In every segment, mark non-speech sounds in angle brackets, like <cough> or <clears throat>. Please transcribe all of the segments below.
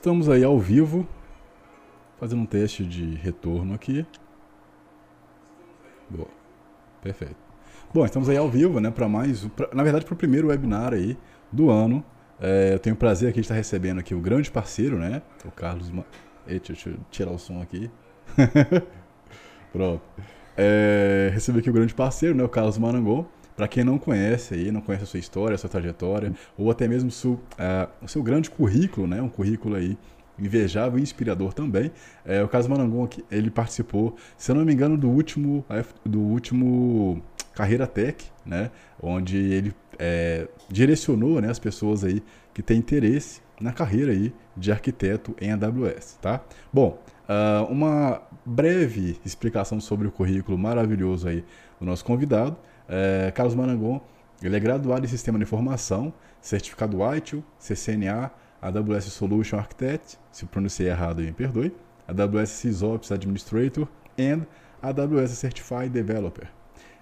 Estamos aí ao vivo, fazendo um teste de retorno aqui. Boa, perfeito. Bom, estamos aí ao vivo, né, para mais, pra, na verdade, para o primeiro webinar aí do ano. É, eu tenho o prazer aqui de estar recebendo aqui o grande parceiro, né, o Carlos. Ma... Deixa eu tirar o som aqui. <laughs> Pronto. É, recebi aqui o grande parceiro, né, o Carlos Marangol. Para quem não conhece aí, não conhece a sua história, a sua trajetória, ou até mesmo seu, uh, o seu grande currículo, né? Um currículo aí invejável e inspirador também. É, o Carlos Marangon, ele participou, se eu não me engano, do último, do último Carreira Tech, né? Onde ele é, direcionou né, as pessoas aí que têm interesse na carreira aí de arquiteto em AWS, tá? Bom, uh, uma breve explicação sobre o currículo maravilhoso aí do nosso convidado. É, Carlos Marangon, ele é graduado em Sistema de Informação, certificado ITIL, CCNA, AWS Solution Architect, se pronunciei errado me perdoe, AWS SysOps Administrator e AWS Certified Developer.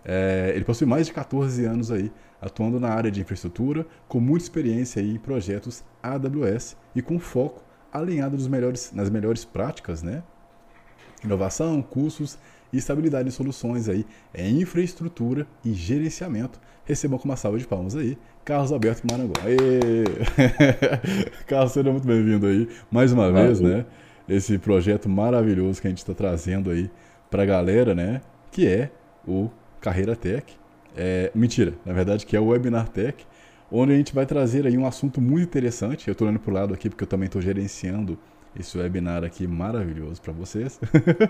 É, ele possui mais de 14 anos aí atuando na área de infraestrutura, com muita experiência aí em projetos AWS e com foco alinhado melhores, nas melhores práticas, né? Inovação, cursos e estabilidade de soluções aí em infraestrutura e gerenciamento. Recebam com uma salva de palmas aí, Carlos Alberto Marangon. <laughs> Carlos, seja muito bem-vindo aí mais uma Valeu. vez, né? Esse projeto maravilhoso que a gente está trazendo aí para a galera, né? Que é o Carreira Tech. É, mentira, na verdade que é o Webinar Tech, onde a gente vai trazer aí um assunto muito interessante. Eu estou olhando para o lado aqui porque eu também estou gerenciando esse webinar aqui maravilhoso para vocês.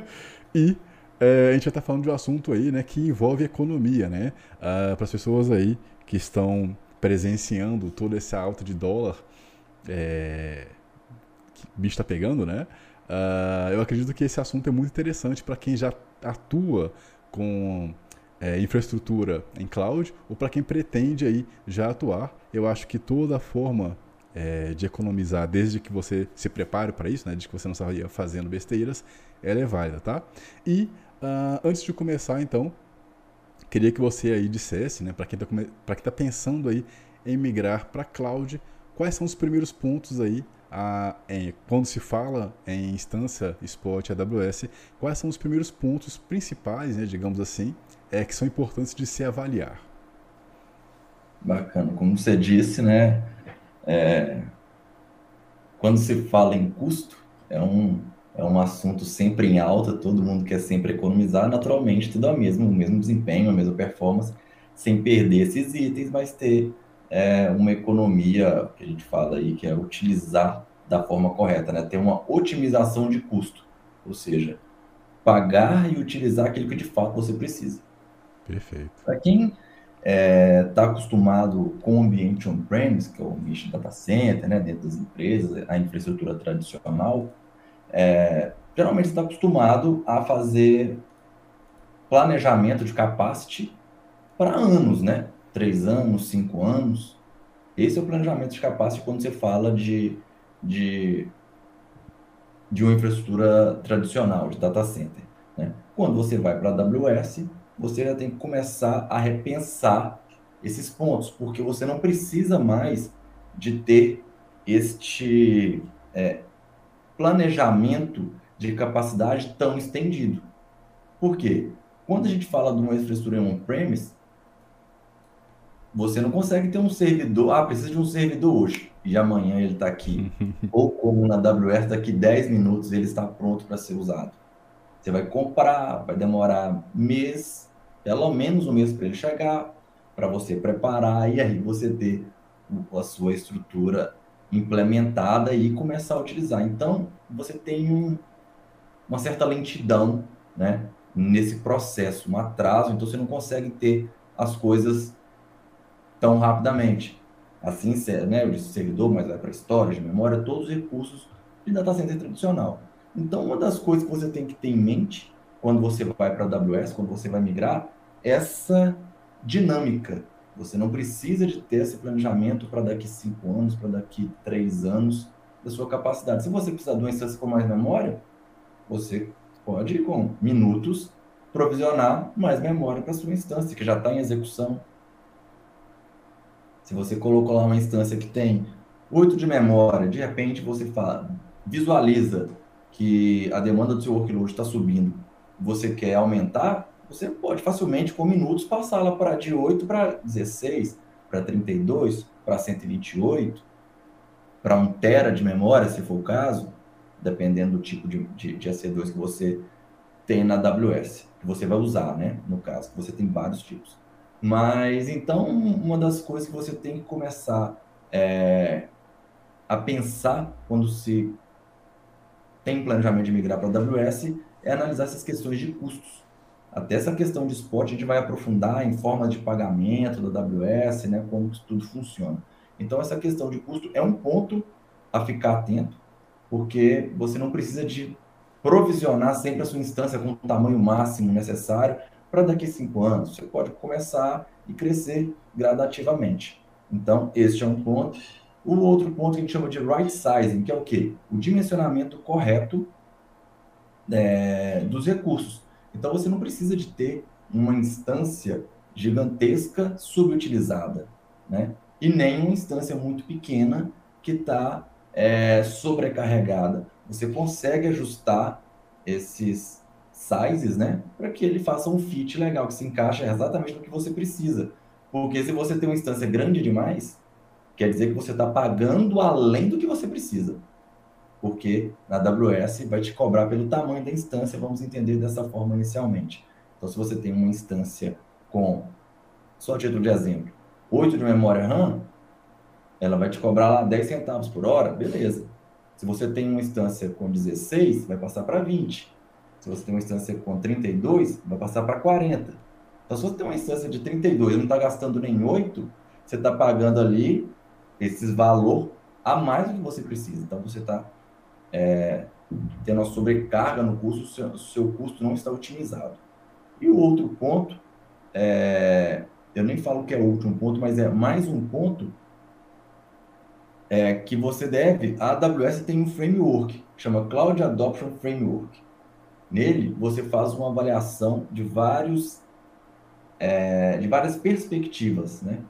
<laughs> e é, a gente já está falando de um assunto aí, né, que envolve economia, né? Ah, Para as pessoas aí que estão presenciando toda essa alta de dólar, é, que o bicho está pegando, né? Ah, eu acredito que esse assunto é muito interessante para quem já atua com é, infraestrutura em cloud ou para quem pretende aí já atuar. Eu acho que toda forma é, de economizar, desde que você se prepare para isso, né, de que você não estaria fazendo besteiras, ela é válida, tá? E Uh, antes de começar, então, queria que você aí dissesse, né, para quem está tá pensando aí em migrar para cloud, quais são os primeiros pontos aí, a, em, quando se fala em instância Spot AWS, quais são os primeiros pontos principais, né, digamos assim, é, que são importantes de se avaliar? Bacana, como você disse, né, é, quando se fala em custo, é um, é um assunto sempre em alta, todo mundo quer sempre economizar, naturalmente tudo é o mesmo, o mesmo desempenho, a mesma performance, sem perder esses itens, mas ter é, uma economia, que a gente fala aí, que é utilizar da forma correta, né? ter uma otimização de custo, ou seja, pagar e utilizar aquilo que de fato você precisa. Perfeito. Para quem está é, tá acostumado com o ambiente on-premise, que é o ambiente data center, né, dentro das empresas, a infraestrutura tradicional, é, geralmente está acostumado a fazer planejamento de capacity para anos, né? Três anos, cinco anos. Esse é o planejamento de capacity quando você fala de, de, de uma infraestrutura tradicional, de data center. Né? Quando você vai para a AWS, você já tem que começar a repensar esses pontos, porque você não precisa mais de ter este, é, planejamento de capacidade tão estendido. Por quê? Quando a gente fala de uma infraestrutura on-premise, você não consegue ter um servidor, ah, precisa de um servidor hoje, e amanhã ele está aqui. <laughs> Ou como na AWS, daqui 10 minutos ele está pronto para ser usado. Você vai comprar, vai demorar mês, pelo menos um mês para ele chegar, para você preparar, e aí você ter a sua estrutura implementada e começar a utilizar. Então, você tem um, uma certa lentidão né, nesse processo, um atraso, então você não consegue ter as coisas tão rapidamente. Assim, né, disse servidor, mas vai para storage, memória, todos os recursos de data center tradicional. Então, uma das coisas que você tem que ter em mente quando você vai para a AWS, quando você vai migrar, é essa dinâmica você não precisa de ter esse planejamento para daqui cinco anos, para daqui três anos da sua capacidade. Se você precisar de uma instância com mais memória, você pode, com minutos, provisionar mais memória para sua instância, que já está em execução. Se você colocou lá uma instância que tem 8 de memória, de repente você fala, visualiza que a demanda do seu workload está subindo, você quer aumentar, você pode facilmente, com minutos, passá-la para de 8 para 16, para 32, para 128, para 1 tera de memória, se for o caso, dependendo do tipo de, de, de EC2 que você tem na AWS, que você vai usar, né? No caso, você tem vários tipos. Mas, então, uma das coisas que você tem que começar é, a pensar quando se tem planejamento de migrar para a AWS é analisar essas questões de custos. Até essa questão de spot a gente vai aprofundar em forma de pagamento da AWS, né, como isso tudo funciona. Então, essa questão de custo é um ponto a ficar atento, porque você não precisa de provisionar sempre a sua instância com o tamanho máximo necessário para daqui a cinco anos. Você pode começar e crescer gradativamente. Então, este é um ponto. O outro ponto que a gente chama de right sizing, que é o quê? O dimensionamento correto é, dos recursos. Então, você não precisa de ter uma instância gigantesca subutilizada, né? E nem uma instância muito pequena que está é, sobrecarregada. Você consegue ajustar esses sizes, né? Para que ele faça um fit legal, que se encaixa exatamente no que você precisa. Porque se você tem uma instância grande demais, quer dizer que você está pagando além do que você precisa. Porque na AWS vai te cobrar pelo tamanho da instância, vamos entender dessa forma inicialmente. Então, se você tem uma instância com, só título de exemplo, 8 de memória RAM, ela vai te cobrar lá 10 centavos por hora, beleza. Se você tem uma instância com 16, vai passar para 20. Se você tem uma instância com 32, vai passar para 40. Então, se você tem uma instância de 32 e não está gastando nem 8, você está pagando ali esses valor a mais do que você precisa. Então, você está é, tendo uma sobrecarga no custo, o seu, seu, custo não está otimizado. E o outro ponto, é, eu nem falo que é o último ponto, mas é mais um ponto é, que você deve. A AWS tem um framework, chama Cloud Adoption Framework. Nele, você faz uma avaliação de vários é, de várias perspectivas, né?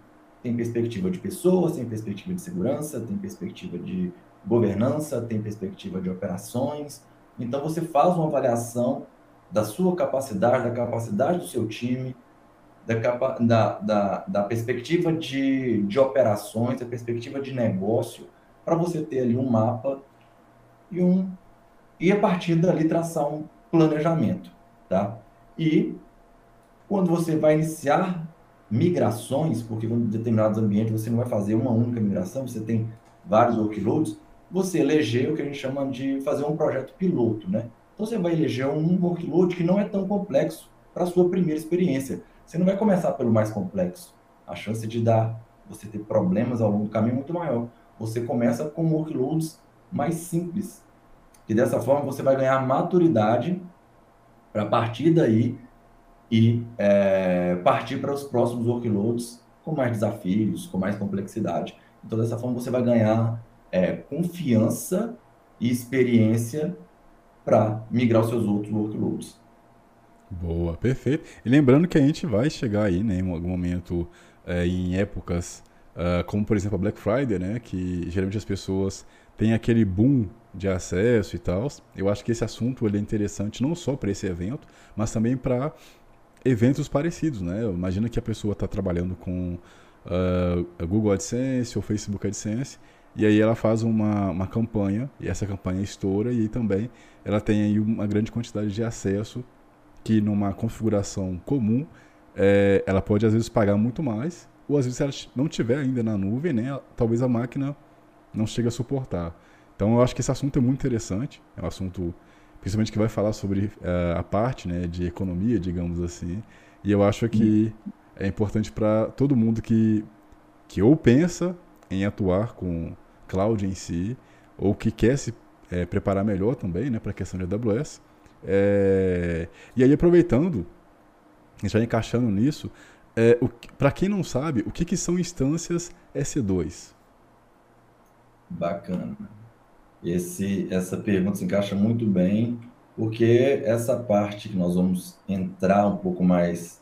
Tem perspectiva de pessoas, tem perspectiva de segurança, tem perspectiva de governança, tem perspectiva de operações. Então, você faz uma avaliação da sua capacidade, da capacidade do seu time, da, capa, da, da, da perspectiva de, de operações, da perspectiva de negócio, para você ter ali um mapa e um e a partir dali traçar um planejamento, tá? E quando você vai iniciar migrações, porque em determinados ambientes você não vai fazer uma única migração, você tem vários workloads, você eleger o que a gente chama de fazer um projeto piloto, né? Então você vai eleger um workload que não é tão complexo para a sua primeira experiência. Você não vai começar pelo mais complexo. A chance de dar você ter problemas ao longo do caminho é muito maior. Você começa com workloads mais simples. E dessa forma você vai ganhar maturidade para partir daí e é, partir para os próximos workloads com mais desafios, com mais complexidade. Então, dessa forma, você vai ganhar é, confiança e experiência para migrar os seus outros workloads. Boa, perfeito. E lembrando que a gente vai chegar aí, né, em algum momento, é, em épocas uh, como, por exemplo, a Black Friday, né, que geralmente as pessoas têm aquele boom de acesso e tal. Eu acho que esse assunto ele é interessante não só para esse evento, mas também para eventos parecidos, né? Imagina que a pessoa está trabalhando com uh, Google AdSense ou Facebook AdSense e aí ela faz uma, uma campanha e essa campanha estoura e também ela tem aí uma grande quantidade de acesso que numa configuração comum é, ela pode às vezes pagar muito mais ou às vezes se ela não tiver ainda na nuvem, né? Talvez a máquina não chegue a suportar. Então eu acho que esse assunto é muito interessante, é um assunto principalmente que vai falar sobre uh, a parte né, de economia, digamos assim. E eu acho que é importante para todo mundo que, que ou pensa em atuar com cloud em si, ou que quer se é, preparar melhor também né, para a questão de AWS. É, e aí, aproveitando, já encaixando nisso, é, para quem não sabe, o que, que são instâncias S2? Bacana. Esse, essa pergunta se encaixa muito bem, porque essa parte que nós vamos entrar um pouco mais,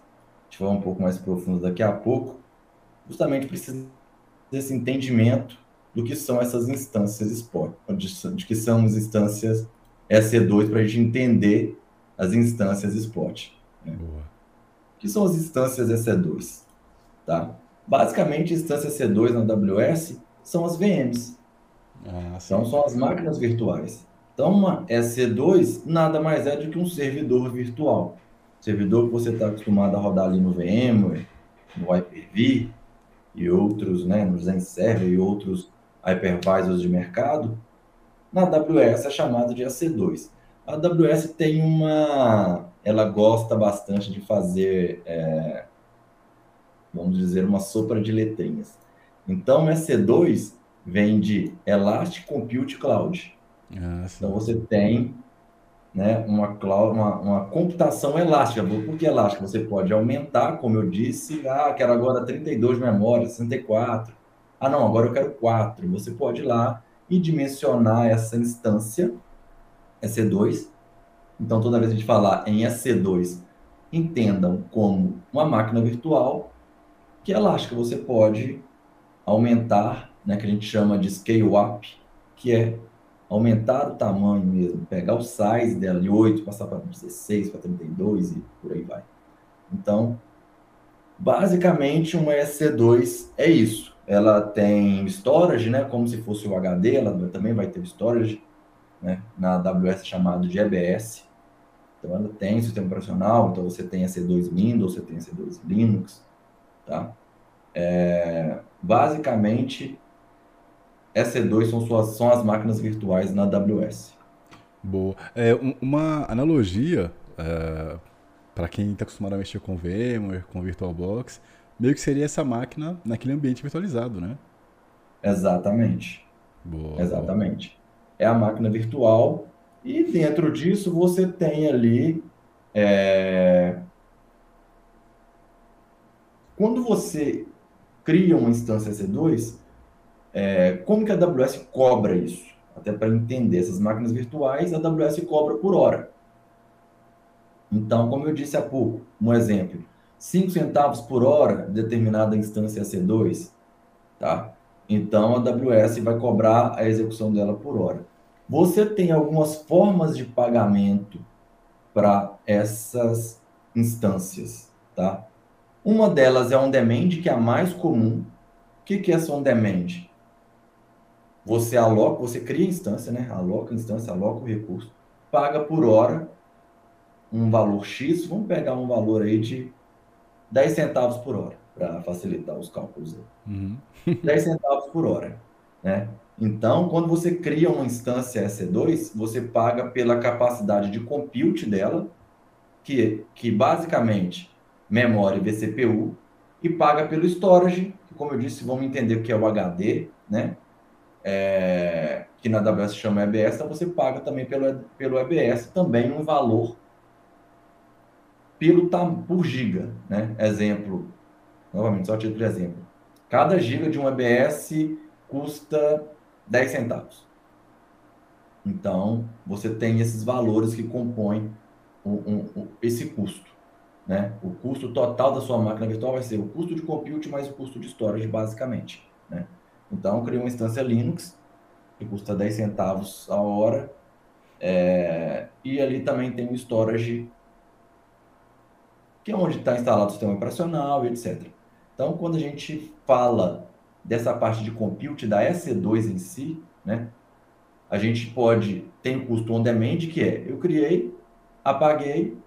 de um pouco mais profunda daqui a pouco, justamente precisa desse entendimento do que são essas instâncias spot, de, que são as instâncias EC2 para a gente entender as instâncias spot. Né? O que são as instâncias EC2? Tá? Basicamente, instâncias EC2 na AWS são as VMs. Ah, então, são as máquinas virtuais. Então, uma EC2 nada mais é do que um servidor virtual. Servidor que você está acostumado a rodar ali no VMware, no Hyper-V e outros, né, no Zen Server e outros hypervisors de mercado, na AWS é chamado de EC2. A AWS tem uma. Ela gosta bastante de fazer, é, vamos dizer, uma sopa de letrinhas. Então, EC2 vem de Elastic Compute Cloud. Ah, então, você tem né, uma, cloud, uma, uma, computação elástica. Por que elástica? Você pode aumentar, como eu disse, ah, quero agora 32 memórias, 64. Ah, não, agora eu quero 4. Você pode ir lá e dimensionar essa instância EC2. Então, toda vez que a gente falar em EC2, entendam como uma máquina virtual que é elástica. Você pode aumentar, né, que a gente chama de scale up, que é aumentar o tamanho mesmo, pegar o size dela de 8, passar para 16, para 32 e por aí vai. Então, basicamente, uma EC2 é isso. Ela tem storage, né, como se fosse o HD, ela também vai ter storage, né, na AWS chamado de EBS. Então, ela tem sistema operacional, então você tem EC2 Windows, você tem EC2 Linux, tá? É, basicamente, EC2 são, suas, são as máquinas virtuais na AWS. Boa. É, uma analogia, é, para quem está acostumado a mexer com VMware, com VirtualBox, meio que seria essa máquina naquele ambiente virtualizado, né? Exatamente. Boa, Exatamente. Boa. É a máquina virtual e dentro disso você tem ali. É... Quando você cria uma instância EC2, é, como que a AWS cobra isso? Até para entender essas máquinas virtuais, a AWS cobra por hora. Então, como eu disse há pouco, um exemplo, 5 centavos por hora determinada instância C2, tá? Então, a AWS vai cobrar a execução dela por hora. Você tem algumas formas de pagamento para essas instâncias, tá? Uma delas é on demand, que é a mais comum. O que, que é essa on demand? Você aloca, você cria instância, né? Aloca a instância, aloca o recurso, paga por hora um valor X, vamos pegar um valor aí de 10 centavos por hora, para facilitar os cálculos. Uhum. <laughs> 10 centavos por hora, né? Então, quando você cria uma instância EC2, você paga pela capacidade de compute dela, que, que basicamente memória e vCPU, e paga pelo storage, que como eu disse, vamos entender o que é o HD, né? é, que na AWS chama EBS, então você paga também pelo, pelo EBS também um valor pelo por giga, né? Exemplo, novamente, só título de exemplo. Cada giga de um EBS custa 10 centavos. Então, você tem esses valores que compõem um, esse custo. Né? O custo total da sua máquina virtual vai ser o custo de compute mais o custo de storage, basicamente. Né? Então, eu criei uma instância Linux, que custa 10 centavos a hora, é, e ali também tem o storage, que é onde está instalado o sistema operacional e etc. Então, quando a gente fala dessa parte de compute da EC2 em si, né, a gente pode, tem o custo on demand, que é, eu criei, apaguei,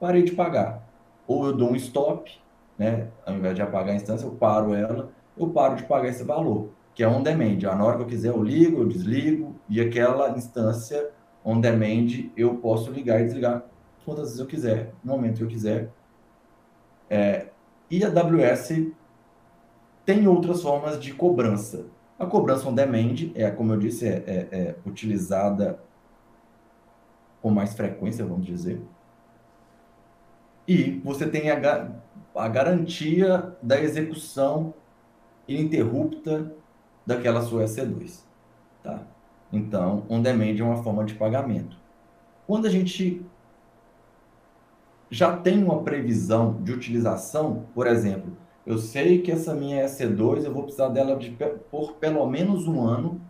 parei de pagar. Ou eu dou um stop, né, ao invés de apagar a instância, eu paro ela, eu paro de pagar esse valor, que é on demand. Ah, na hora que eu quiser, eu ligo, eu desligo, e aquela instância on demand eu posso ligar e desligar quantas vezes eu quiser, no momento que eu quiser. É, e a AWS tem outras formas de cobrança. A cobrança on demand, é, como eu disse, é, é, é utilizada com mais frequência, vamos dizer. E você tem a, a garantia da execução ininterrupta daquela sua EC2. Tá? Então, on demand é uma forma de pagamento. Quando a gente já tem uma previsão de utilização, por exemplo, eu sei que essa minha EC2 eu vou precisar dela de, por pelo menos um ano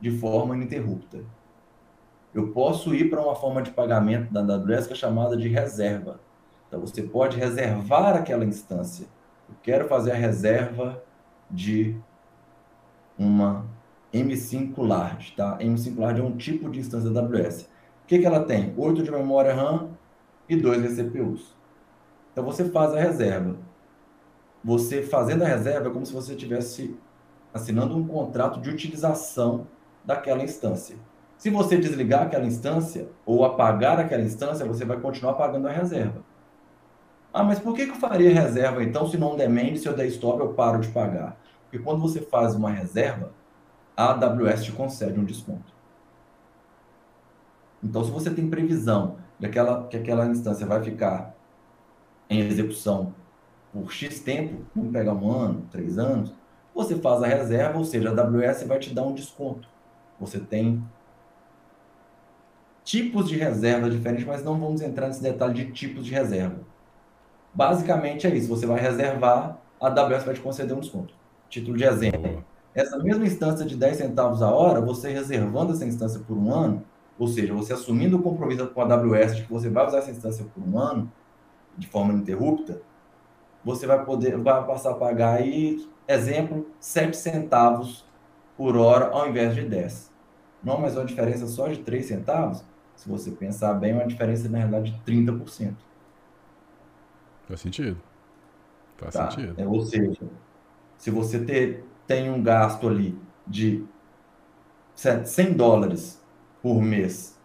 de forma ininterrupta. Eu posso ir para uma forma de pagamento da AWS que é chamada de reserva. Então você pode reservar aquela instância. Eu quero fazer a reserva de uma M5 Large, tá? M5 Large é um tipo de instância da AWS. O que, que ela tem? 8 de memória RAM e 2 GCPUs. Então você faz a reserva. Você fazendo a reserva é como se você estivesse assinando um contrato de utilização daquela instância. Se você desligar aquela instância ou apagar aquela instância, você vai continuar pagando a reserva. Ah, mas por que, eu faria reserva então se não demand, se eu der stop, eu paro de pagar? Porque quando você faz uma reserva, a AWS te concede um desconto. Então, se você tem previsão de aquela, que aquela instância vai ficar em execução por X tempo, vamos pegar um ano, três anos, você faz a reserva, ou seja, a AWS vai te dar um desconto. Você tem tipos de reserva diferentes, mas não vamos entrar nesse detalhe de tipos de reserva. Basicamente é isso, você vai reservar, a AWS vai te conceder um desconto. Título de exemplo. Essa mesma instância de 10 centavos a hora, você reservando essa instância por um ano, ou seja, você assumindo o compromisso com a AWS de que você vai usar essa instância por um ano, de forma ininterrupta, você vai poder vai passar a pagar aí, exemplo, 7 centavos por hora ao invés de 10. Não, mas uma diferença só de 3 centavos, se você pensar bem, é uma diferença na realidade de 30%. Faz sentido. Faz tá? sentido. É, ou seja, se você ter, tem um gasto ali de 100 dólares por mês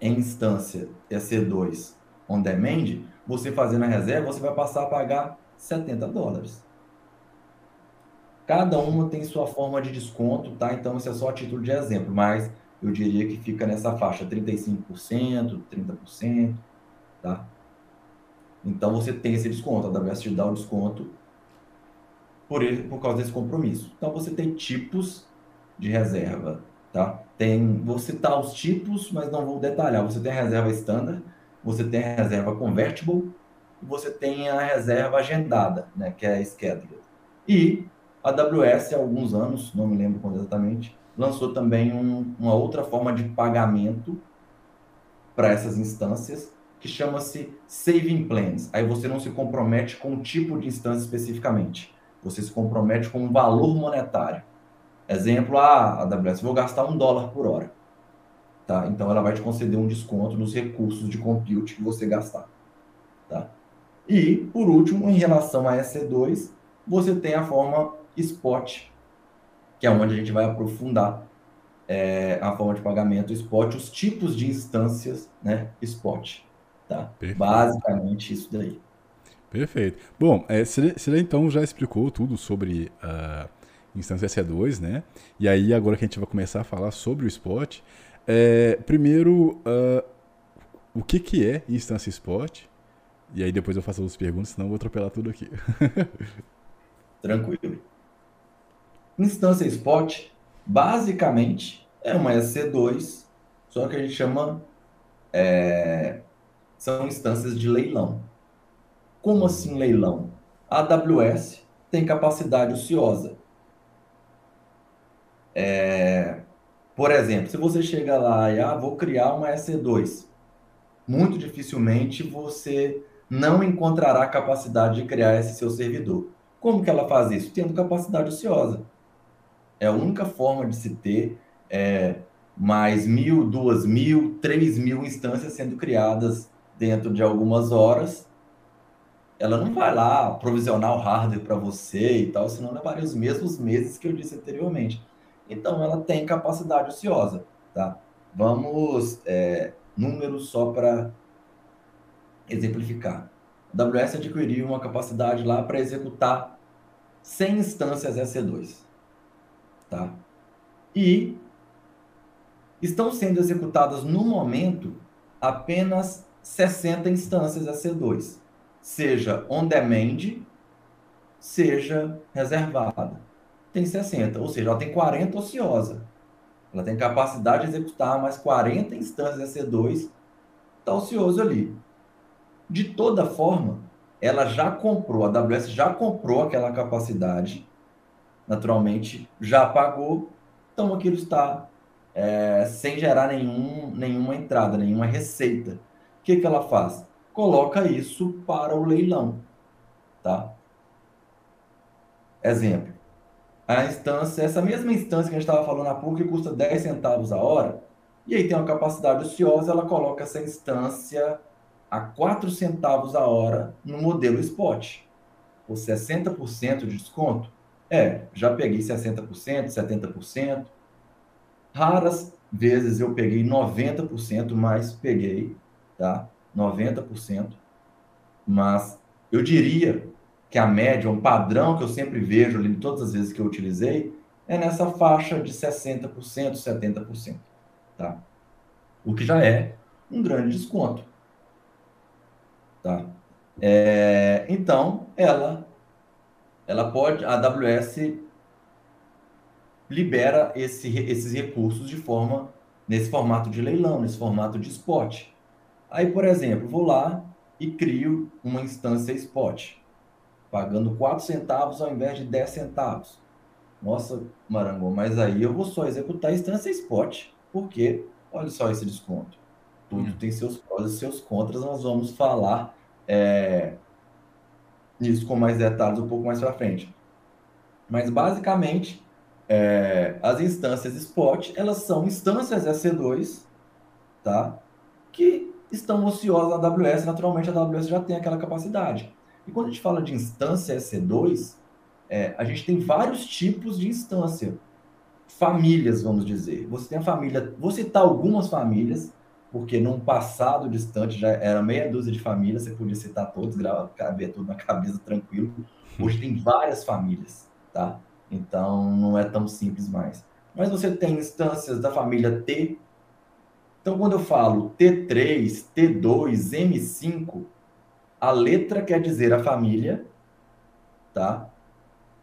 em instância EC2 on demand, você fazendo a reserva, você vai passar a pagar 70 dólares. Cada uma tem sua forma de desconto, tá? Então, isso é só a título de exemplo, mas eu diria que fica nessa faixa 35%, 30%, tá? Então, você tem esse desconto, a AWS te dá o desconto por, ele, por causa desse compromisso. Então, você tem tipos de reserva, tá? Tem, vou citar os tipos, mas não vou detalhar. Você tem a reserva standard, você tem a reserva convertible e você tem a reserva agendada, né, que é a scheduled. E a AWS, há alguns anos, não me lembro quando exatamente, lançou também um, uma outra forma de pagamento para essas instâncias, que chama-se Saving Plans. Aí você não se compromete com o tipo de instância especificamente, você se compromete com um valor monetário. Exemplo, a AWS, vou gastar um dólar por hora. Tá? Então ela vai te conceder um desconto nos recursos de compute que você gastar. Tá? E, por último, em relação a EC2, você tem a forma spot, que é onde a gente vai aprofundar é, a forma de pagamento spot, os tipos de instâncias né, spot. Tá? Basicamente isso daí. Perfeito. Bom, é, você, então já explicou tudo sobre a instância EC2, né? E aí agora que a gente vai começar a falar sobre o spot, é, primeiro, uh, o que, que é instância spot? E aí depois eu faço as perguntas, senão eu vou atropelar tudo aqui. <laughs> Tranquilo. Instância spot, basicamente, é uma EC2, só que a gente chama. É, são instâncias de leilão. Como assim leilão? A AWS tem capacidade ociosa. É, por exemplo, se você chega lá e ah, vou criar uma EC2, muito dificilmente você não encontrará capacidade de criar esse seu servidor. Como que ela faz isso? Tendo capacidade ociosa. É a única forma de se ter é, mais mil, duas mil, três mil instâncias sendo criadas dentro de algumas horas. Ela não vai lá provisionar o hardware para você e tal, senão levaria os mesmos meses que eu disse anteriormente. Então, ela tem capacidade ociosa, tá? Vamos, é, números só para exemplificar. A AWS adquiriu uma capacidade lá para executar 100 instâncias EC2, tá? E estão sendo executadas no momento apenas 60 instâncias EC2, seja on demand, seja reservada tem 60, ou seja, ela tem 40 ociosa. Ela tem capacidade de executar mais 40 instâncias EC2, está ocioso ali. De toda forma, ela já comprou, a AWS já comprou aquela capacidade, naturalmente já pagou, então aquilo está é, sem gerar nenhum, nenhuma entrada, nenhuma receita. O que, que ela faz? Coloca isso para o leilão, tá? Exemplo. A instância, essa mesma instância que a gente estava falando há pouco, que custa 10 centavos a hora, e aí tem uma capacidade ociosa, ela coloca essa instância a 4 centavos a hora no modelo spot. Ou 60% de desconto? É, já peguei 60%, 70%. Raras vezes eu peguei 90%, mas peguei, tá? 90%. Mas eu diria que a média, um padrão que eu sempre vejo ali, todas as vezes que eu utilizei, é nessa faixa de 60%, 70%, tá? O que já é um grande desconto, tá? É, então, ela, ela pode, a AWS libera esse, esses recursos de forma, nesse formato de leilão, nesse formato de spot. Aí, por exemplo, vou lá e crio uma instância spot pagando 4 centavos ao invés de 10 centavos. Nossa, Marangon, mas aí eu vou só executar a instância spot, porque olha só esse desconto. Tudo hum. tem seus prós e seus contras, nós vamos falar é, isso com mais detalhes um pouco mais para frente. Mas basicamente, é, as instâncias spot, elas são instâncias EC2, tá? Que estão ociosas na AWS, naturalmente a AWS já tem aquela capacidade. E quando a gente fala de instância EC2, é, a gente tem vários tipos de instância. Famílias, vamos dizer. Você tem a família, vou citar algumas famílias, porque num passado distante já era meia dúzia de famílias, você podia citar todos, caber tudo na cabeça tranquilo. Hoje tem várias famílias, tá? Então não é tão simples mais. Mas você tem instâncias da família T. Então quando eu falo T3, T2, M5, a letra quer dizer a família, tá?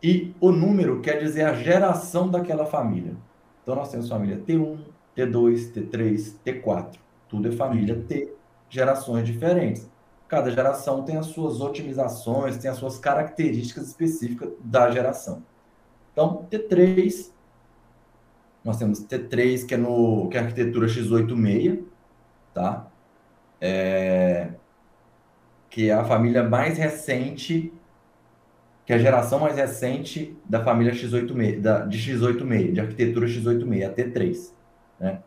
E o número quer dizer a geração daquela família. Então nós temos família T1, T2, T3, T4. Tudo é família T, gerações diferentes. Cada geração tem as suas otimizações, tem as suas características específicas da geração. Então, T3, nós temos T3, que é, no, que é a arquitetura x86, tá? É, que é a família mais recente, que é a geração mais recente da família x86, da, de x86, de arquitetura x86, a T3. Né?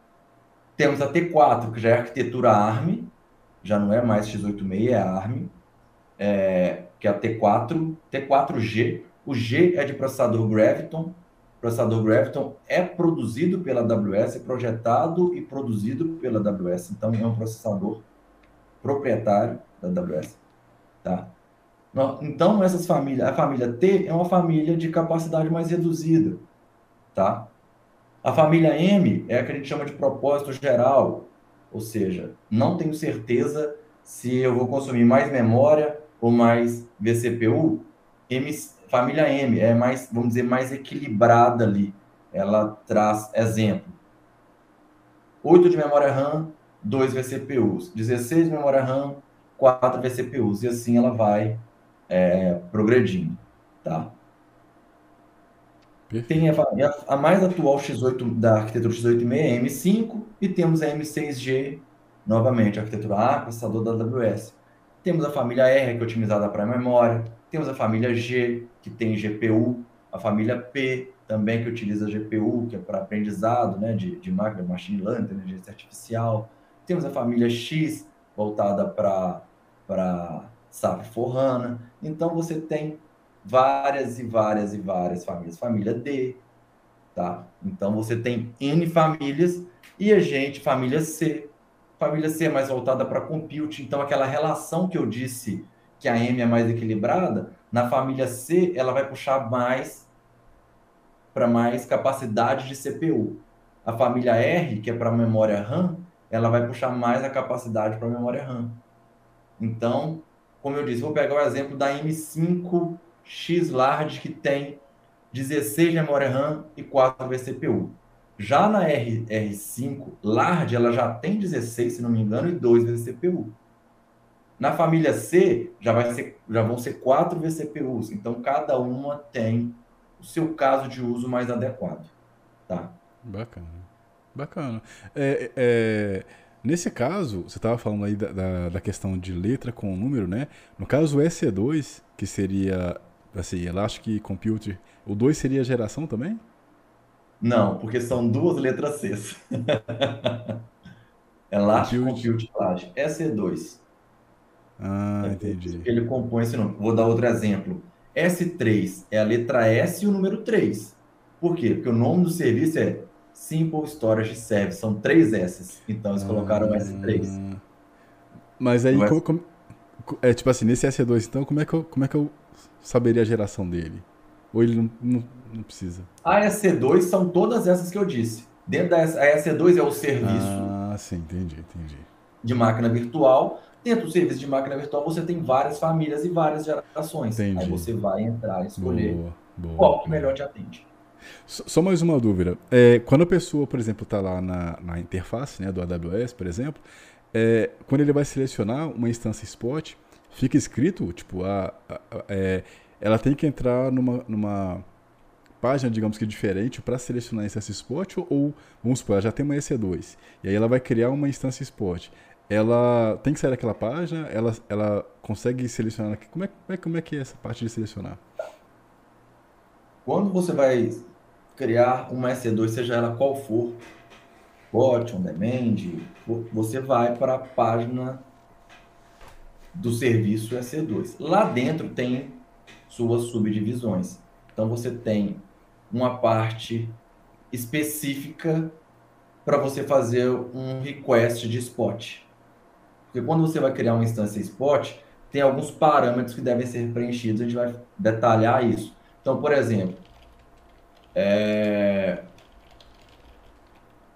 Temos a T4, que já é arquitetura ARM, já não é mais x86, é ARM, é, que é a T4, T4G. O G é de processador Graviton. O processador Graviton é produzido pela AWS, projetado e produzido pela AWS. Então, é um processador proprietário da AWS. Tá? Então, essas famílias, a família T é uma família de capacidade mais reduzida. Tá? A família M é a que a gente chama de propósito geral, ou seja, não tenho certeza se eu vou consumir mais memória ou mais vCPU. M, família M é mais, vamos dizer, mais equilibrada ali. Ela traz exemplo. 8 de memória RAM, 2 vCPUs. 16 de memória RAM, 4 vCPUs. E assim ela vai é, progredindo, tá? Tem a, a, mais atual X8 da arquitetura X86 é M5 e temos a M6G, novamente, a arquitetura A, processador da AWS. Temos a família R, que é otimizada para memória. Temos a família G, que tem GPU. A família P, também, que utiliza GPU, que é para aprendizado né, de, de máquina, machine learning, inteligência artificial. Temos a família X, voltada para para SAP Forrana. Então você tem várias e várias e várias famílias. Família D, tá? Então você tem N famílias e a gente, família C. Família C é mais voltada para compute, então aquela relação que eu disse que a M é mais equilibrada, na família C ela vai puxar mais para mais capacidade de CPU. A família R, que é para memória RAM, ela vai puxar mais a capacidade para memória RAM. Então, como eu disse, vou pegar o exemplo da M5X Large, que tem 16 de memória RAM e 4 vCPU. Já na R, R5 Large, ela já tem 16, se não me engano, e 2 vCPU. Na família C, já, vai ser, já vão ser quatro vCPUs. Então, cada uma tem o seu caso de uso mais adequado. Tá? Bacana. Bacana. É, é, nesse caso, você estava falando aí da, da, da, questão de letra com número, né? No caso, o EC2, que seria assim, Elastic Computer, o 2 seria geração também? Não, porque são duas letras C. Elastic Compute Flash, EC2. Ah, é entendi. Ele compõe esse nome. Vou dar outro exemplo. S3 é a letra S e o número 3. Por quê? Porque o nome do serviço é Simple Storage Service. São três S. Então eles colocaram ah, S3. Mas aí, como, como, é tipo assim, nesse S2, então, como é que eu, como é que eu saberia a geração dele? Ou ele não, não, não precisa? A EC2 são todas essas que eu disse. Dentro da a EC2 é o serviço. Ah, sim, entendi, entendi. De máquina virtual. Dentro do serviço de máquina virtual, você tem várias famílias e várias gerações. Entendi. Aí você vai entrar e escolher boa, boa, qual que melhor te atende. Só mais uma dúvida. É, quando a pessoa, por exemplo, está lá na, na interface né, do AWS, por exemplo, é, quando ele vai selecionar uma instância spot, fica escrito, tipo, a, a, a é, ela tem que entrar numa, numa página, digamos que diferente, para selecionar a instância spot, ou, vamos supor, ela já tem uma EC2, e aí ela vai criar uma instância spot ela tem que sair daquela página, ela, ela consegue selecionar. Como é, como, é, como é que é essa parte de selecionar? Quando você vai criar uma EC2, seja ela qual for, bot, on demand, você vai para a página do serviço EC2. Lá dentro tem suas subdivisões. Então você tem uma parte específica para você fazer um request de spot. Porque quando você vai criar uma instância spot, tem alguns parâmetros que devem ser preenchidos, a gente vai detalhar isso. Então, por exemplo, é...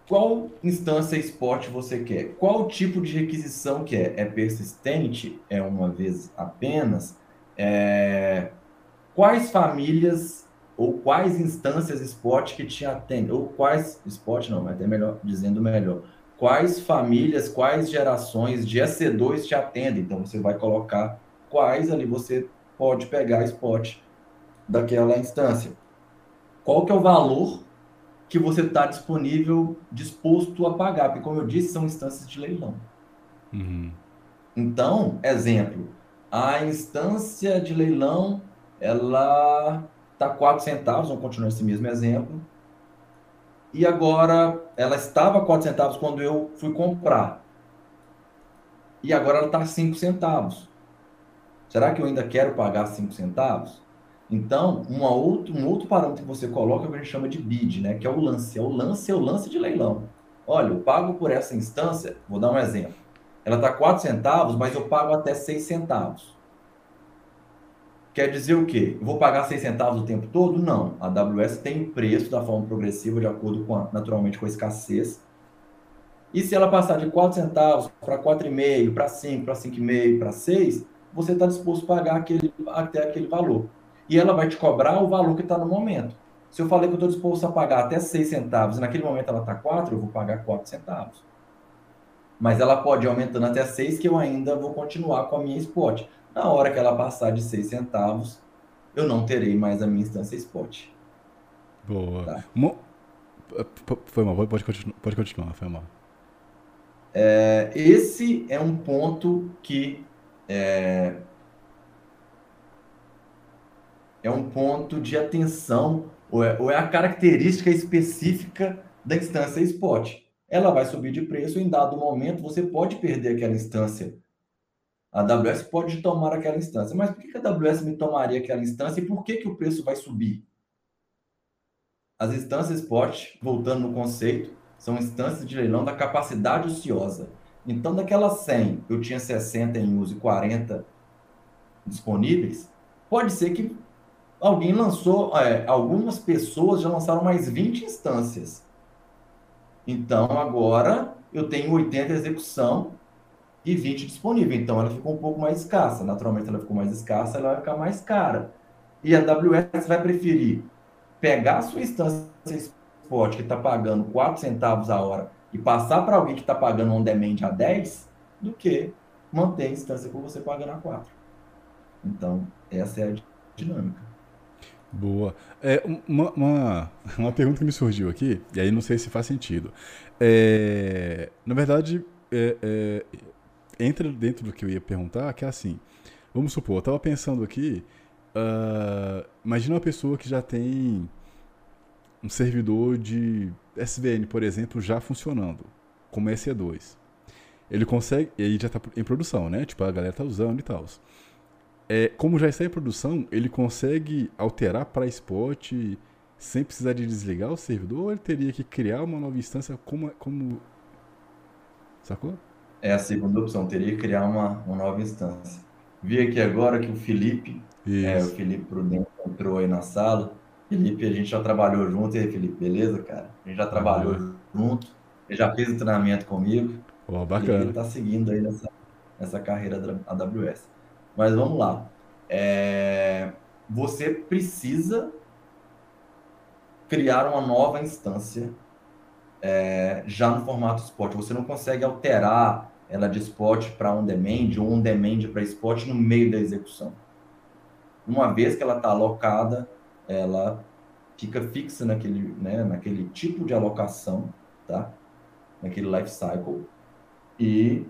qual instância spot você quer? Qual tipo de requisição que é? É persistente? É uma vez apenas? É... Quais famílias ou quais instâncias spot que te atendem? Ou quais... Spot não, mas até melhor, dizendo melhor quais famílias, quais gerações de EC2 te atendem. Então, você vai colocar quais ali você pode pegar spot daquela instância. Qual que é o valor que você está disponível, disposto a pagar? Porque, como eu disse, são instâncias de leilão. Uhum. Então, exemplo, a instância de leilão, ela está 4 centavos, vamos continuar esse mesmo exemplo, e agora ela estava 4 centavos quando eu fui comprar. E agora ela está 5 centavos. Será que eu ainda quero pagar 5 centavos? Então, uma um outro parâmetro que você coloca é o que a gente chama de bid, né? que é o lance. É o lance é o lance de leilão. Olha, eu pago por essa instância, vou dar um exemplo. Ela está 4 centavos, mas eu pago até 6 centavos. Quer dizer o quê? Eu vou pagar 6 centavos o tempo todo? Não. A AWS tem preço da forma progressiva, de acordo com a, naturalmente com a escassez. E se ela passar de 4 centavos para 4,5, para 5, para 5,5, para 6, você está disposto a pagar aquele, até aquele valor. E ela vai te cobrar o valor que está no momento. Se eu falei que eu estou disposto a pagar até 6 centavos e naquele momento ela está 4, eu vou pagar 4 centavos. Mas ela pode ir aumentando até 6, que eu ainda vou continuar com a minha spot. Na hora que ela passar de 6 centavos, eu não terei mais a minha instância spot. Boa. Tá? Mo... Foi mal, pode continuar, pode continuar, foi mal. É, esse é um ponto que é, é um ponto de atenção, ou é, ou é a característica específica da instância spot. Ela vai subir de preço, em dado momento você pode perder aquela instância a AWS pode tomar aquela instância. Mas por que a AWS me tomaria aquela instância e por que, que o preço vai subir? As instâncias spot, voltando no conceito, são instâncias de leilão da capacidade ociosa. Então, daquelas 100, eu tinha 60 em uso e 40 disponíveis, pode ser que alguém lançou, é, algumas pessoas já lançaram mais 20 instâncias. Então, agora eu tenho 80 execução e 20 disponível. Então ela ficou um pouco mais escassa. Naturalmente ela ficou mais escassa, ela vai ficar mais cara. E a AWS vai preferir pegar a sua instância Spot que está pagando 4 centavos a hora e passar para alguém que está pagando on demand a 10 do que manter a instância por você pagando a 4. Então, essa é a dinâmica. Boa. É, uma, uma, uma, pergunta que me surgiu aqui, e aí não sei se faz sentido. É, na verdade, é, é, entra dentro do que eu ia perguntar, que é assim, vamos supor, eu estava pensando aqui, uh, imagina uma pessoa que já tem um servidor de SVN, por exemplo, já funcionando, como SE2. Ele consegue, e aí já está em produção, né? Tipo, a galera tá usando e tal. É, como já está em produção, ele consegue alterar para spot sem precisar de desligar o servidor ou ele teria que criar uma nova instância como. como... Sacou? É a segunda opção, teria que criar uma, uma nova instância. Vi aqui agora que o Felipe, é, o Felipe Prudente entrou aí na sala. Felipe, a gente já trabalhou junto, e aí, Felipe, beleza, cara? A gente já trabalhou uhum. junto, ele já fez o treinamento comigo. Oh, bacana. ele está seguindo aí nessa, nessa carreira da AWS. Mas vamos lá. É, você precisa criar uma nova instância é, já no formato spot. Você não consegue alterar ela de spot para on demand ou on demand para spot no meio da execução. Uma vez que ela está alocada, ela fica fixa naquele, né, naquele tipo de alocação, tá? Naquele life cycle. E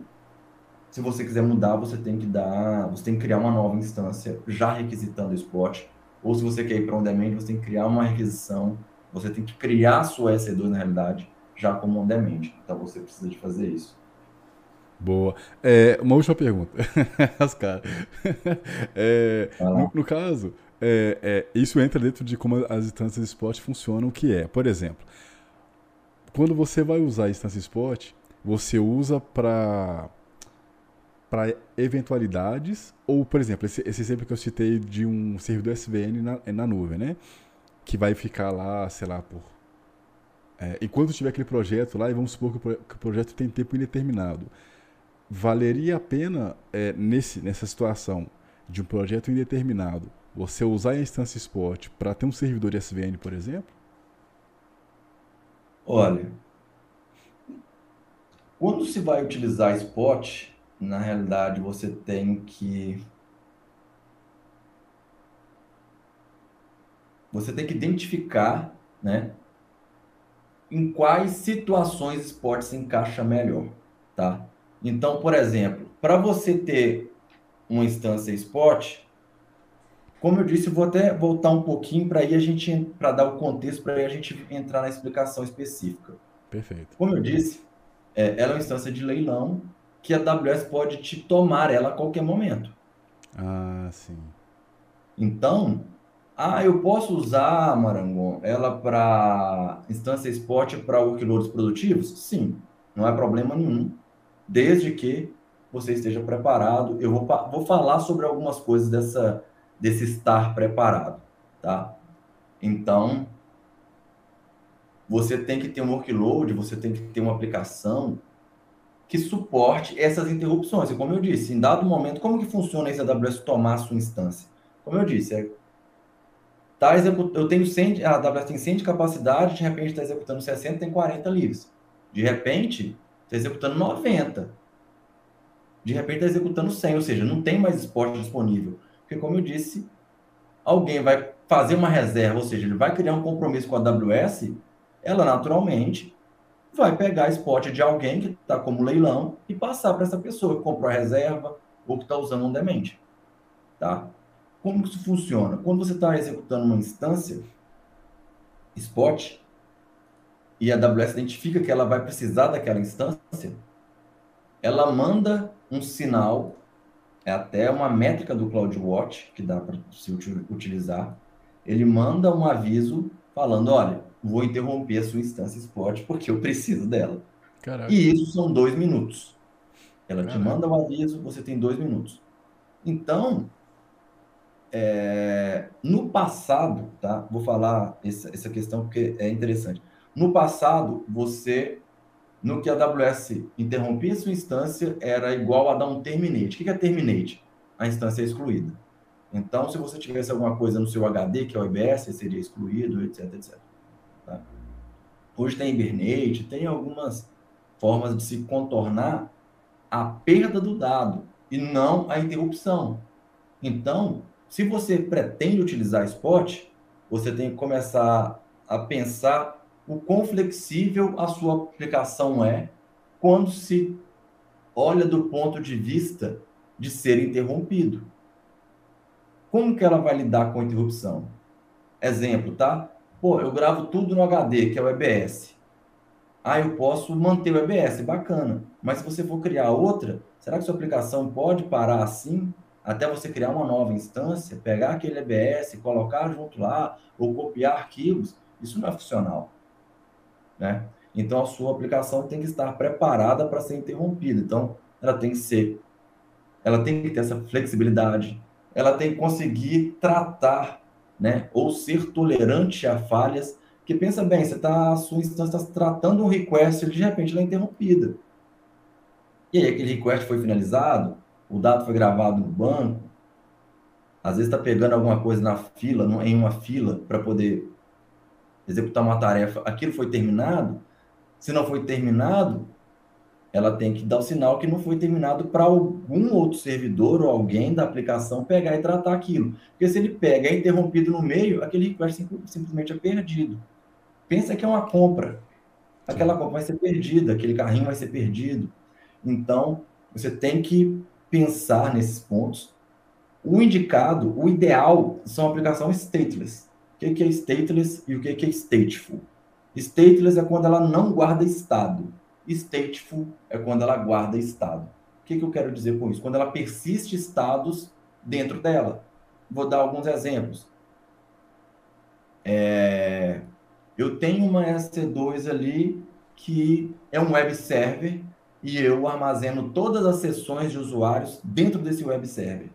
se você quiser mudar, você tem que dar, você tem que criar uma nova instância já requisitando o spot. Ou se você quer ir para on demand, você tem que criar uma requisição, você tem que criar a sua EC2 na realidade, já como on demand. Então você precisa de fazer isso. Boa. É, uma última pergunta. <laughs> As caras. É, no, no, caso, é, é, isso entra dentro de como as instâncias spot funcionam, que é, por exemplo, quando você vai usar a instância spot, você usa para para eventualidades ou, por exemplo, esse, esse, exemplo que eu citei de um servidor SVN na, na nuvem, né? Que vai ficar lá, sei lá, por é, enquanto tiver aquele projeto lá, e vamos supor que o, que o projeto tem tempo indeterminado, valeria a pena é, nesse, nessa situação de um projeto indeterminado você usar a instância Spot para ter um servidor de SVN, por exemplo? Olha, quando se vai utilizar Spot, na realidade você tem que você tem que identificar, né, em quais situações Spot se encaixa melhor, tá? Então, por exemplo, para você ter uma instância Spot, como eu disse, eu vou até voltar um pouquinho para aí a gente para dar o contexto para aí a gente entrar na explicação específica. Perfeito. Como eu disse, é, ela é uma instância de leilão que a AWS pode te tomar ela a qualquer momento. Ah, sim. Então, ah, eu posso usar, Marangon, ela para instância Spot para workloads produtivos? Sim, não é problema nenhum, desde que você esteja preparado. Eu vou, vou falar sobre algumas coisas dessa desse estar preparado, tá? Então, você tem que ter um workload, você tem que ter uma aplicação que suporte essas interrupções. E como eu disse, em dado momento, como que funciona esse AWS tomar a sua instância? Como eu disse, é, tá eu tenho 100, a AWS tem 100 de capacidade, de repente está executando 60, tem 40 livres. De repente, está executando 90. De repente está executando 100, ou seja, não tem mais esporte disponível. Porque, como eu disse, alguém vai fazer uma reserva, ou seja, ele vai criar um compromisso com a AWS, ela naturalmente vai pegar spot de alguém que está como leilão e passar para essa pessoa que comprou a reserva ou que está usando um demente. Tá? Como isso funciona? Quando você está executando uma instância spot e a AWS identifica que ela vai precisar daquela instância, ela manda um sinal é até uma métrica do CloudWatch que dá para se utilizar. Ele manda um aviso falando: olha, vou interromper a sua instância Spot porque eu preciso dela. Caraca. E isso são dois minutos. Ela Caraca. te manda o aviso, você tem dois minutos. Então, é, no passado, tá? Vou falar essa, essa questão porque é interessante. No passado, você no que a AWS interrompia sua instância, era igual a dar um terminate. O que é terminate? A instância é excluída. Então, se você tivesse alguma coisa no seu HD, que é o IBS, seria excluído, etc, etc. Hoje tem Hibernate, tem algumas formas de se contornar a perda do dado. e não a interrupção. Então, se você pretende utilizar spot, você tem que começar a pensar o quão flexível a sua aplicação é quando se olha do ponto de vista de ser interrompido. Como que ela vai lidar com a interrupção? Exemplo, tá? Pô, eu gravo tudo no HD, que é o EBS. Ah, eu posso manter o EBS, bacana. Mas se você for criar outra, será que sua aplicação pode parar assim? Até você criar uma nova instância, pegar aquele EBS, colocar junto lá, ou copiar arquivos, isso não é funcional. Né? Então a sua aplicação tem que estar preparada para ser interrompida. Então ela tem que ser, ela tem que ter essa flexibilidade, ela tem que conseguir tratar, né, ou ser tolerante a falhas porque pensa bem, você tá, a sua instância está tratando um request, de repente ela é interrompida. E aí aquele request foi finalizado, o dado foi gravado no banco, às vezes está pegando alguma coisa na fila, em uma fila, para poder executar uma tarefa, aquilo foi terminado. Se não foi terminado, ela tem que dar o sinal que não foi terminado para algum outro servidor ou alguém da aplicação pegar e tratar aquilo. Porque se ele pega é interrompido no meio, aquele request simplesmente é perdido. Pensa que é uma compra. Aquela compra vai ser perdida, aquele carrinho vai ser perdido. Então, você tem que pensar nesses pontos. O indicado, o ideal, são aplicações stateless. O que é stateless e o que é stateful? Stateless é quando ela não guarda estado. Stateful é quando ela guarda estado. O que, que eu quero dizer com isso? Quando ela persiste estados dentro dela. Vou dar alguns exemplos. É, eu tenho uma SC2 ali que é um web server e eu armazeno todas as sessões de usuários dentro desse web server.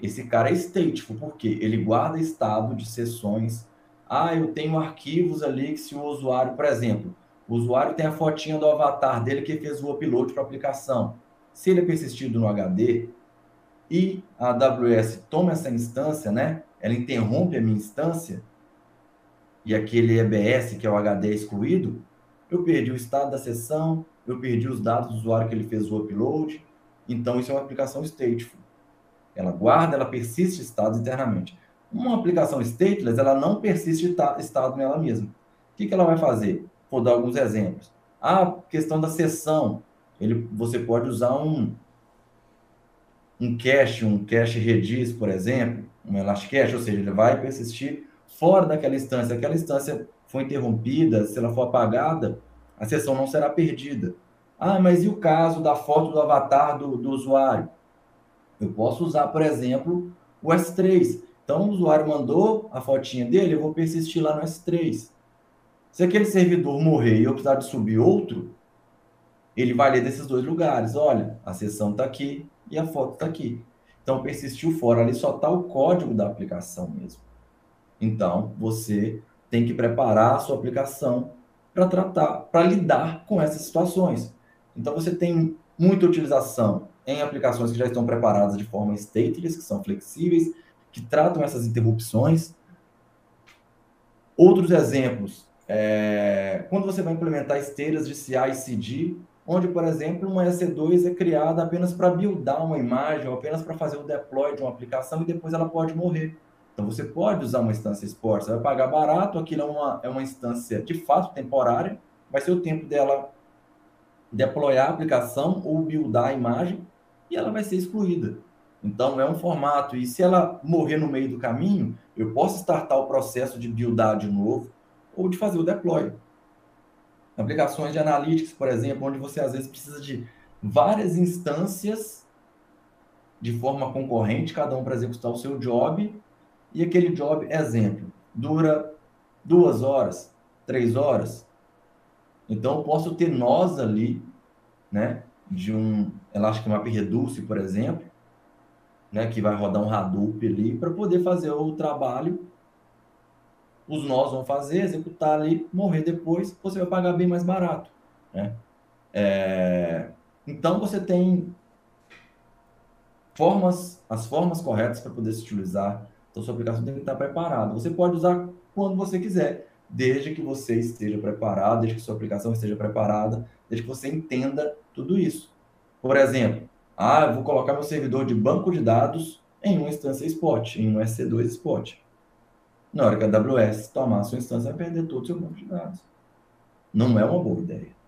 Esse cara é stateful, porque ele guarda estado de sessões. Ah, eu tenho arquivos ali que se o usuário, por exemplo, o usuário tem a fotinha do avatar dele que fez o upload para a aplicação. Se ele é persistido no HD e a AWS toma essa instância, né? Ela interrompe a minha instância, e aquele EBS, que é o HD excluído, eu perdi o estado da sessão, eu perdi os dados do usuário que ele fez o upload. Então, isso é uma aplicação stateful. Ela guarda, ela persiste estados internamente. Uma aplicação stateless, ela não persiste estado nela mesma. O que, que ela vai fazer? Vou dar alguns exemplos. A questão da sessão. Ele, você pode usar um, um cache, um cache Redis, por exemplo, um Elasticache, ou seja, ele vai persistir fora daquela instância, aquela instância foi interrompida, se ela for apagada, a sessão não será perdida. Ah, mas e o caso da foto do avatar do, do usuário? Eu posso usar, por exemplo, o S3. Então, o usuário mandou a fotinha dele, eu vou persistir lá no S3. Se aquele servidor morrer e eu precisar de subir outro, ele vai ler desses dois lugares. Olha, a sessão está aqui e a foto está aqui. Então, persistiu fora. Ali só está o código da aplicação mesmo. Então, você tem que preparar a sua aplicação para tratar, para lidar com essas situações. Então, você tem muita utilização em aplicações que já estão preparadas de forma stateless, que são flexíveis, que tratam essas interrupções. Outros exemplos, é, quando você vai implementar esteiras de CI e CD, onde, por exemplo, uma EC2 é criada apenas para buildar uma imagem, ou apenas para fazer o deploy de uma aplicação e depois ela pode morrer. Então você pode usar uma instância Sport, você vai pagar barato, aquilo é uma, é uma instância de fato temporária, vai ser o tempo dela deployar a aplicação ou buildar a imagem e ela vai ser excluída. Então é um formato, e se ela morrer no meio do caminho, eu posso startar o processo de buildar de novo ou de fazer o deploy. Aplicações de analytics, por exemplo, onde você às vezes precisa de várias instâncias de forma concorrente, cada um para executar o seu job, e aquele job, exemplo, dura duas horas, três horas. Então, eu posso ter nós ali, né, de um Elastic Map Reduce, por exemplo, né, que vai rodar um Hadoop ali, para poder fazer o trabalho. Os nós vão fazer, executar ali, morrer depois, você vai pagar bem mais barato. Né? É... Então, você tem formas, as formas corretas para poder se utilizar então, sua aplicação tem que estar preparada. Você pode usar quando você quiser, desde que você esteja preparado, desde que sua aplicação esteja preparada, desde que você entenda tudo isso. Por exemplo, Ah, vou colocar meu servidor de banco de dados em uma instância spot, em um SC2 spot. Na hora que a AWS tomar a sua instância, vai perder todo o seu banco de dados. Não é uma boa ideia.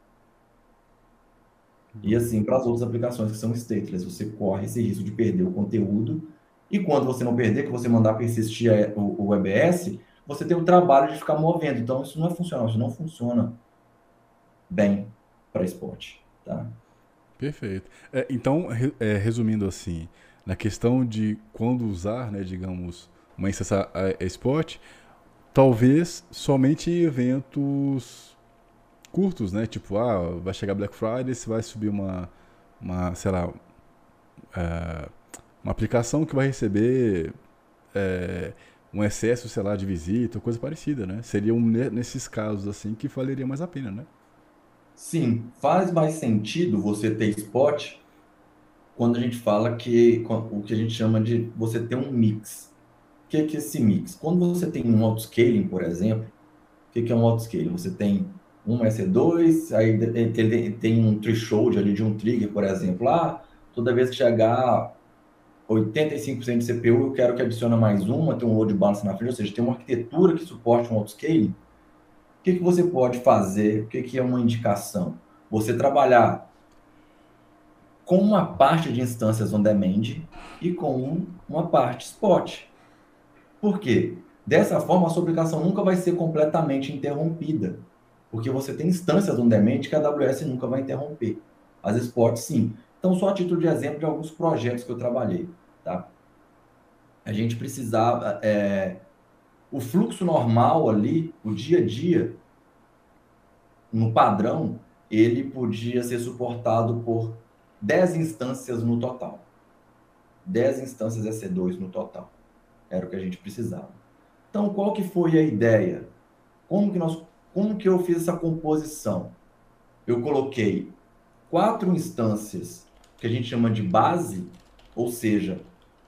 E assim, para as outras aplicações que são stateless, você corre esse risco de perder o conteúdo. E quando você não perder, que você mandar persistir o, o EBS, você tem o trabalho de ficar movendo. Então, isso não é funcional, isso não funciona bem para esporte. Tá? Perfeito. É, então, é, resumindo assim, na questão de quando usar, né, digamos, uma instância esporte, talvez somente eventos curtos, né? Tipo, ah, vai chegar Black Friday, você vai subir uma, uma sei lá, é, uma aplicação que vai receber é, um excesso, sei lá, de visita coisa parecida, né? Seria um, nesses casos assim que valeria mais a pena, né? Sim, faz mais sentido você ter spot quando a gente fala que o que a gente chama de você ter um mix. Que que é esse mix? Quando você tem um autoscaling, por exemplo, o que é um autoscaling? Você tem um SE2, aí ele tem um threshold ali de um trigger, por exemplo. Ah, toda vez que chegar 85% de CPU, eu quero que adicione mais uma, tem um load balance na frente, ou seja, tem uma arquitetura que suporte um autoscaling. O que, que você pode fazer? O que, que é uma indicação? Você trabalhar com uma parte de instâncias on demand e com uma parte spot. Por quê? Dessa forma, a sua aplicação nunca vai ser completamente interrompida. Porque você tem instâncias on demand que a AWS nunca vai interromper. As spots, sim. Então, só a título de exemplo de alguns projetos que eu trabalhei. Tá? A gente precisava. É, o fluxo normal ali, o dia a dia, no padrão, ele podia ser suportado por 10 instâncias no total. 10 instâncias EC2 no total. Era o que a gente precisava. Então, qual que foi a ideia? Como que nós como que eu fiz essa composição? Eu coloquei quatro instâncias que a gente chama de base, ou seja,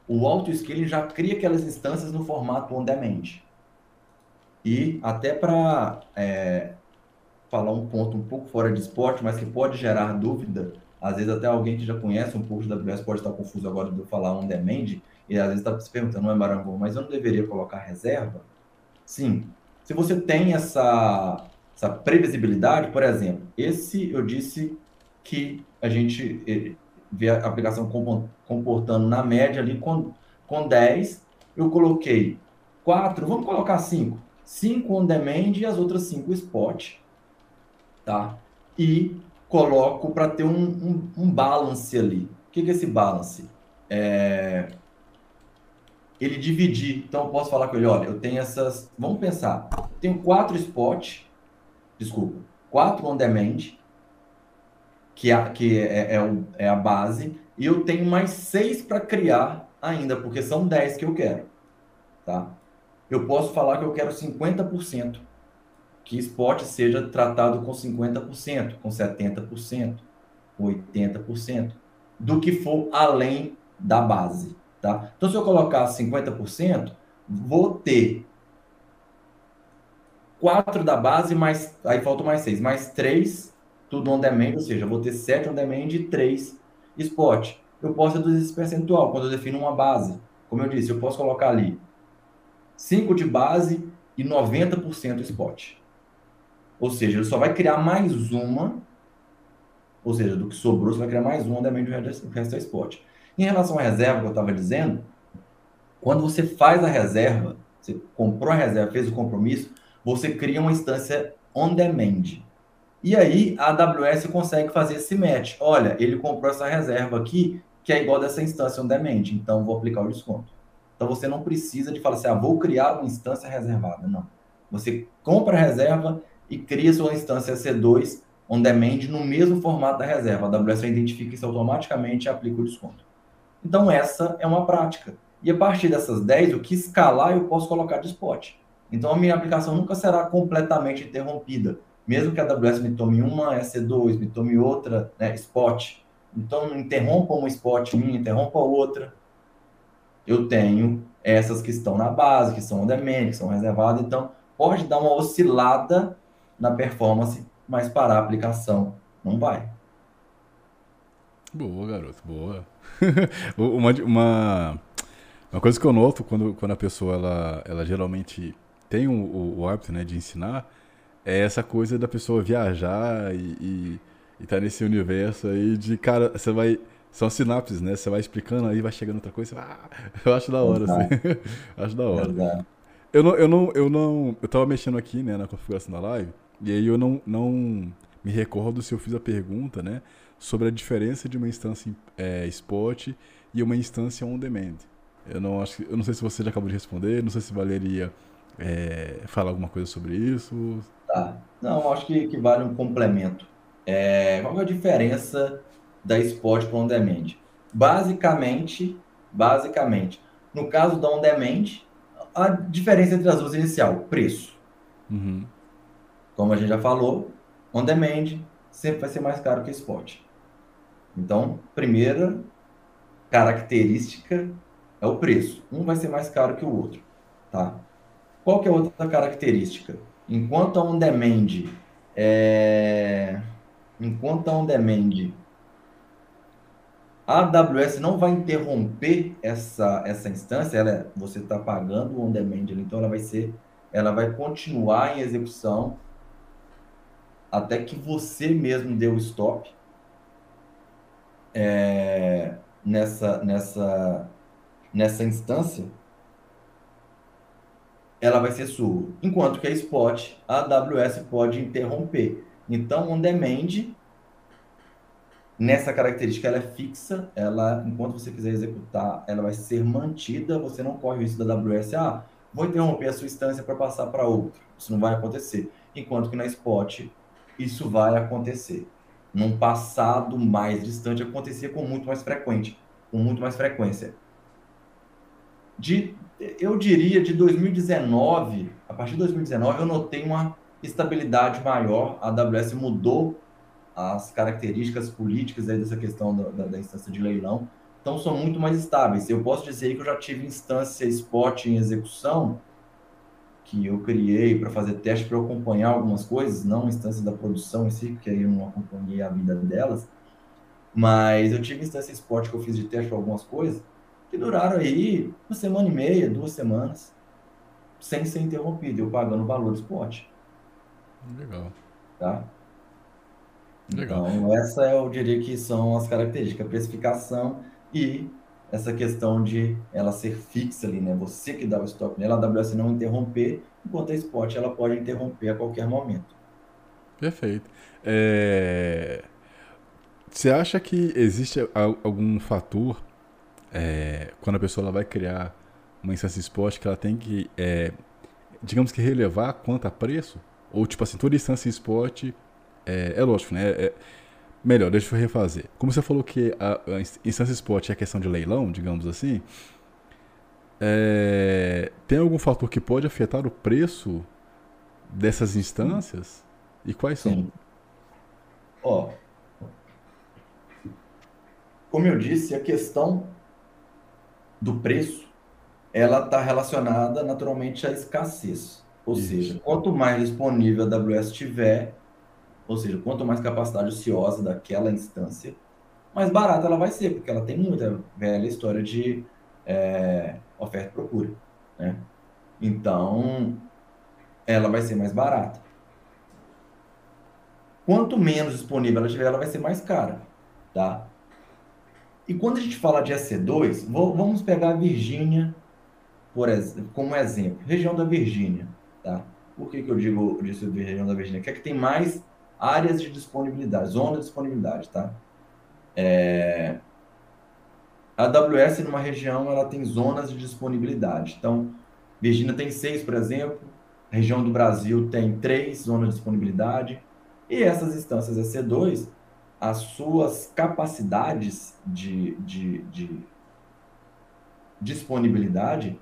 o auto-scaling já cria aquelas instâncias no formato on-demand. E até para é, falar um ponto um pouco fora de esporte, mas que pode gerar dúvida, às vezes até alguém que já conhece um pouco da AWS pode estar confuso agora de eu falar on-demand, e às vezes está se perguntando, não é Marangon, mas eu não deveria colocar reserva? Sim, se você tem essa, essa previsibilidade, por exemplo, esse eu disse que a gente eh, vê a aplicação comportando na média ali com, com 10, eu coloquei 4, vamos colocar 5. 5 on demand e as outras 5 spot. Tá? E coloco para ter um, um, um, balance ali. O que, que é esse balance? É, ele dividir. Então, eu posso falar com ele, olha, eu tenho essas... Vamos pensar. Tenho quatro spot, desculpa, quatro on-demand, que, é, que é, é, é, a base, e eu tenho mais seis para criar ainda, porque são dez que eu quero, tá? Eu posso falar que eu quero 50%, que spot seja tratado com 50%, com 70%, 80%, do que for além da base. Tá? Então, se eu colocar 50%, vou ter 4 da base, mais aí faltam mais 6, mais 3 tudo on demand, ou seja, vou ter 7 on demand e 3 spot. Eu posso reduzir esse percentual quando eu defino uma base. Como eu disse, eu posso colocar ali 5 de base e 90% spot. Ou seja, ele só vai criar mais uma, ou seja, do que sobrou, você vai criar mais um on demand e o resto é spot. Em relação à reserva que eu estava dizendo, quando você faz a reserva, você comprou a reserva, fez o compromisso, você cria uma instância on demand. E aí a AWS consegue fazer esse match. Olha, ele comprou essa reserva aqui, que é igual dessa instância on demand, então vou aplicar o desconto. Então você não precisa de falar assim, ah, vou criar uma instância reservada. Não. Você compra a reserva e cria sua instância C2 on demand no mesmo formato da reserva. A AWS identifica isso automaticamente e aplica o desconto. Então, essa é uma prática. E a partir dessas 10, o que escalar eu posso colocar de spot. Então, a minha aplicação nunca será completamente interrompida. Mesmo que a AWS me tome uma EC2, me tome outra né, spot. Então, interrompa uma spot minha, interrompa outra. Eu tenho essas que estão na base, que são on demand, que são reservadas. Então, pode dar uma oscilada na performance, mas para a aplicação não vai. Boa, garoto, boa. <laughs> uma, uma, uma coisa que eu noto quando, quando a pessoa, ela, ela geralmente tem o, o, o hábito né, de ensinar, é essa coisa da pessoa viajar e, e, e tá nesse universo aí de, cara, você vai... São sinapses, né? Você vai explicando aí, vai chegando outra coisa, ah, <laughs> eu acho da hora, assim. <laughs> acho da hora. Eu não, eu não, eu não, eu tava mexendo aqui, né, na configuração da live, e aí eu não, não me recordo se eu fiz a pergunta, né, sobre a diferença de uma instância é, spot e uma instância on demand. Eu não acho, eu não sei se você já acabou de responder, não sei se valeria é, falar alguma coisa sobre isso. Tá. Não, acho que, que vale um complemento. É, qual é a diferença da spot para on demand? Basicamente, basicamente, no caso da on demand, a diferença entre as duas inicial, preço. Uhum. Como a gente já falou, on demand sempre vai ser mais caro que spot. Então, primeira característica é o preço. Um vai ser mais caro que o outro, tá? Qual que é a outra característica? Enquanto a on demand é... enquanto a on demand a AWS não vai interromper essa, essa instância, ela, é, você está pagando o on demand, então ela vai ser, ela vai continuar em execução até que você mesmo dê o stop é, nessa, nessa, nessa instância, ela vai ser sua. Enquanto que a Spot, a AWS pode interromper. Então, on demand nessa característica ela é fixa, ela, enquanto você quiser executar, ela vai ser mantida, você não corre isso da AWS, ah, vou interromper a sua instância para passar para outro. Isso não vai acontecer. Enquanto que na Spot, isso vai acontecer. Num passado mais distante, acontecia com muito mais frequente, com muito mais frequência. De, eu diria de 2019, a partir de 2019, eu notei uma estabilidade maior, a AWS mudou as características políticas aí dessa questão da, da, da, instância de leilão, então são muito mais estáveis. Eu posso dizer que eu já tive instância spot em execução, que eu criei para fazer teste para acompanhar algumas coisas, não instância da produção em si, porque aí eu não acompanhei a vida delas, mas eu tive instância spot que eu fiz de teste para algumas coisas, que duraram aí uma semana e meia, duas semanas, sem ser interrompido, eu pagando o valor do spot. Legal. Tá? Legal. Então, essa eu diria que são as características, a precificação e essa questão de ela ser fixa ali, né? Você que dá o stop nela, a AWS não interromper, enquanto a Spot ela pode interromper a qualquer momento. Perfeito. É... Você acha que existe algum fator é, quando a pessoa ela vai criar uma instância Spot que ela tem que, é, digamos que relevar quanto a preço? Ou tipo assim, toda instância Spot é, é lógico, né? Melhor, deixa eu refazer. Como você falou que a, a instância spot é questão de leilão, digamos assim, é, tem algum fator que pode afetar o preço dessas instâncias? E quais são? Sim. Ó, como eu disse, a questão do preço, ela está relacionada naturalmente à escassez. Ou Isso. seja, quanto mais disponível a AWS tiver, ou seja, quanto mais capacidade ociosa daquela instância, mais barata ela vai ser, porque ela tem muita velha história de é, oferta e procura. Né? Então, ela vai ser mais barata. Quanto menos disponível ela tiver, ela vai ser mais cara. Tá? E quando a gente fala de EC2, vamos pegar a Virgínia por, como exemplo. Região da Virgínia. Tá? Por que, que eu digo disso região da Virgínia? Que é que tem mais áreas de disponibilidade, zona de disponibilidade, tá? É... A AWS numa região ela tem zonas de disponibilidade. Então, Virgínia tem seis, por exemplo. A região do Brasil tem três zonas de disponibilidade. E essas instâncias EC2, as suas capacidades de, de, de disponibilidade,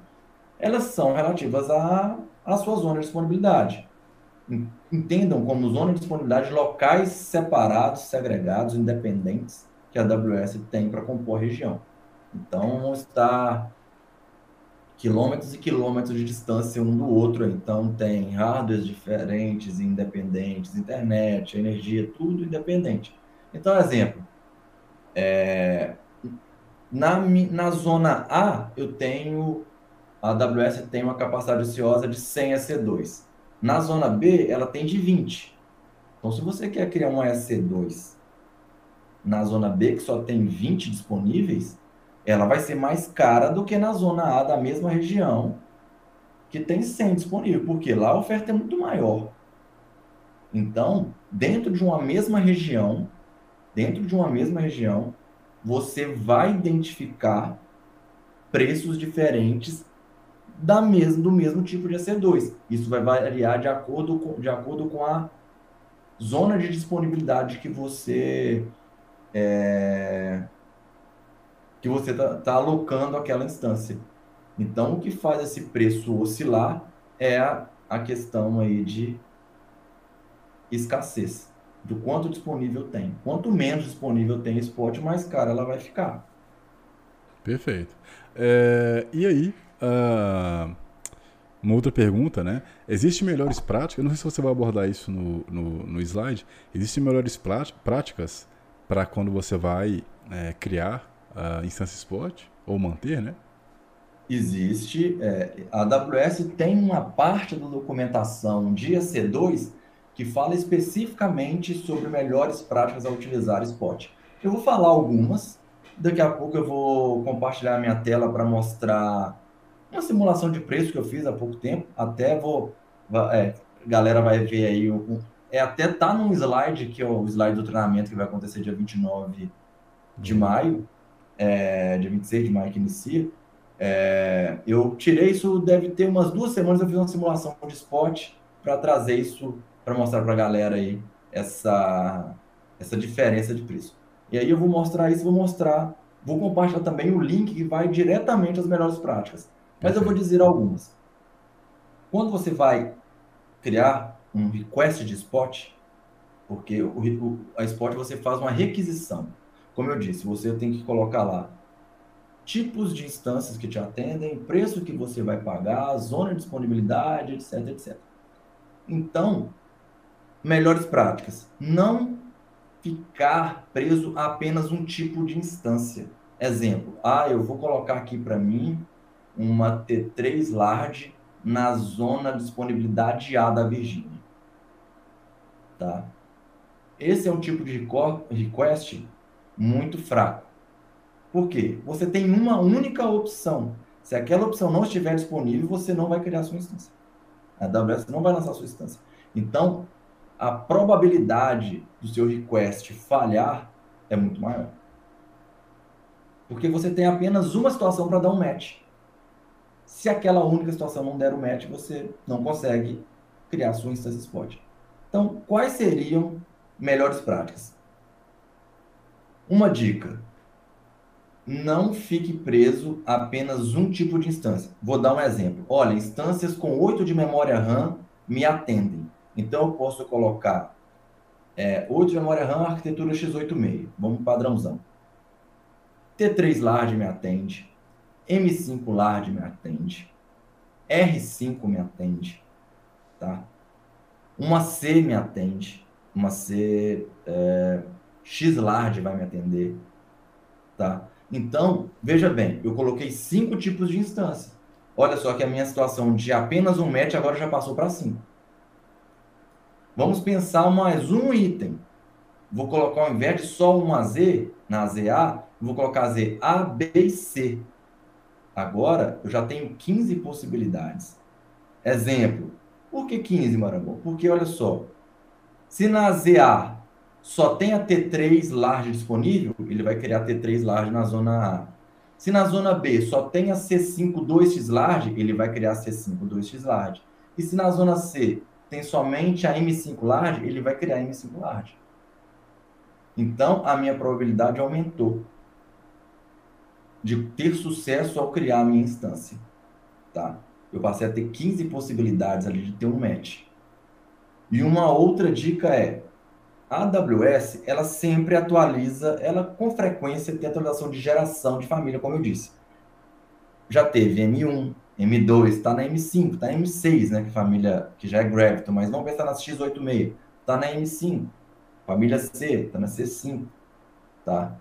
elas são relativas à, à sua zona de disponibilidade entendam como zona de disponibilidade locais separados, segregados, independentes que a AWS tem para compor a região. Então, está quilômetros e quilômetros de distância um do outro. Então, tem hardwares diferentes, independentes, internet, energia, tudo independente. Então, exemplo, É, na, na zona A, eu tenho, a AWS tem uma capacidade ociosa de 100 EC2. Na zona B, ela tem de 20. Então, se você quer criar uma EC2 na zona B, que só tem 20 disponíveis, ela vai ser mais cara do que na zona A da mesma região, que tem 100 disponível, porque lá a oferta é muito maior. Então, dentro de uma mesma região, dentro de uma mesma região, você vai identificar preços diferentes da mesmo, do mesmo tipo de EC2. Isso vai variar de acordo com, de acordo com a zona de disponibilidade que você é, que você está tá alocando aquela instância. Então, o que faz esse preço oscilar é a, a questão aí de escassez, do quanto disponível tem. Quanto menos disponível tem spot, mais cara ela vai ficar. Perfeito. É, e aí, uh, uma outra pergunta, né? Existem melhores práticas? Eu não sei se você vai abordar isso no, no, no slide. Existem melhores práticas para quando você vai é, criar a instância spot ou manter, né? Existe. É, a AWS tem uma parte da documentação de EC2 que fala especificamente sobre melhores práticas a utilizar Spot. Eu vou falar algumas, daqui a pouco eu vou compartilhar minha tela para mostrar uma simulação de preço que eu fiz há pouco tempo, até vou, é, galera vai ver aí, um, é até tá num slide, que é o slide do treinamento que vai acontecer dia 29 de uhum. maio, é, dia 26 de maio que inicia, é, eu tirei isso, deve ter umas duas semanas, eu fiz uma simulação de spot para trazer isso para mostrar para a galera aí essa, essa diferença de preço. E aí eu vou mostrar isso, vou mostrar, vou compartilhar também o link que vai diretamente às melhores práticas. Mas eu vou dizer algumas. Quando você vai criar um request de spot, porque o, o, a spot você faz uma requisição. Como eu disse, você tem que colocar lá tipos de instâncias que te atendem, preço que você vai pagar, zona de disponibilidade, etc, etc. Então, melhores práticas. Não ficar preso a apenas um tipo de instância. Exemplo, ah, eu vou colocar aqui para mim uma T3 large na zona de disponibilidade A da Virgínia. Tá? Esse é um tipo de request muito fraco. Por quê? Você tem uma única opção. Se aquela opção não estiver disponível, você não vai criar sua instância. A AWS não vai lançar sua instância. Então, a probabilidade do seu request falhar é muito maior. Porque você tem apenas uma situação para dar um match. Se aquela única situação não der o match, você não consegue criar sua instância spot. Então, quais seriam melhores práticas? Uma dica: não fique preso a apenas um tipo de instância. Vou dar um exemplo. Olha, instâncias com 8 de memória RAM me atendem. Então, eu posso colocar é, 8 de memória RAM, arquitetura x86. Vamos padrãozão. T3 Large me atende. M5 Large me atende. R5 me atende. Tá? Uma C me atende. Uma C é, X Large vai me atender. Tá? Então, veja bem, eu coloquei cinco tipos de instância. Olha só que a minha situação de apenas um match agora já passou para cinco. Vamos pensar mais um item. Vou colocar ao invés de só uma Z, na ZA, vou colocar Z A, B e C. Agora, eu já tenho 15 possibilidades. Exemplo. Por que 15, Marambon? Porque, olha só, se na ZA só tem a T3 large disponível, ele vai criar T3 large na zona A. Se na zona B só tem a C5 2x large, ele vai criar C5 2x large. E se na zona C tem somente a M5 large, ele vai criar M5 large. Então, a minha probabilidade aumentou de ter sucesso ao criar a minha instância. Tá? Eu passei a ter 15 possibilidades ali de ter um match. E uma outra dica é, a AWS, ela sempre atualiza, ela com frequência tem atualização de geração de família, como eu disse. Já teve M1, M2, está na M5, está na M6, né? Que família que já é Graviton, mas vamos pensar na X86, está na M5. Família C, está na C5, tá?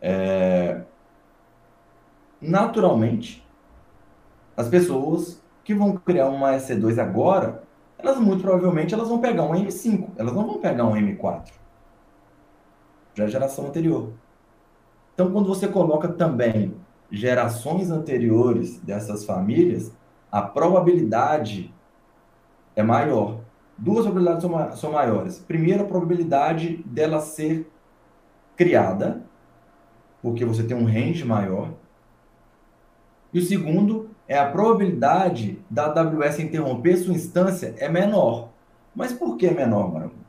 É... Naturalmente, as pessoas que vão criar uma EC2 agora, elas muito provavelmente elas vão pegar um M5, elas não vão pegar um M4. Já é geração anterior. Então, quando você coloca também gerações anteriores dessas famílias, a probabilidade é maior. Duas probabilidades são, são maiores. Primeiro, a probabilidade dela ser criada, porque você tem um range maior. E o segundo é a probabilidade da AWS interromper sua instância é menor. Mas por que menor, Maravilha?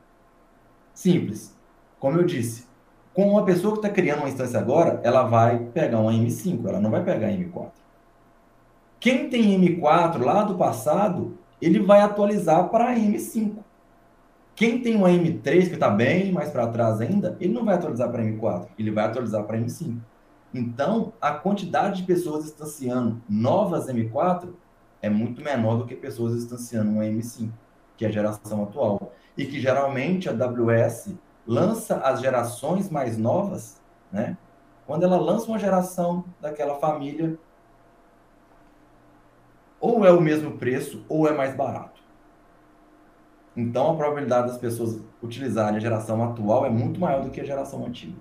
Simples. Como eu disse, com uma pessoa que está criando uma instância agora, ela vai pegar uma M5, ela não vai pegar M4. Quem tem M4 lá do passado, ele vai atualizar para M5. Quem tem uma M3 que está bem mais para trás ainda, ele não vai atualizar para M4, ele vai atualizar para M5. Então, a quantidade de pessoas instanciando novas M4 é muito menor do que pessoas instanciando uma M5, que é a geração atual. E que geralmente a AWS lança as gerações mais novas, né? Quando ela lança uma geração daquela família, ou é o mesmo preço ou é mais barato. Então a probabilidade das pessoas utilizarem a geração atual é muito maior do que a geração antiga.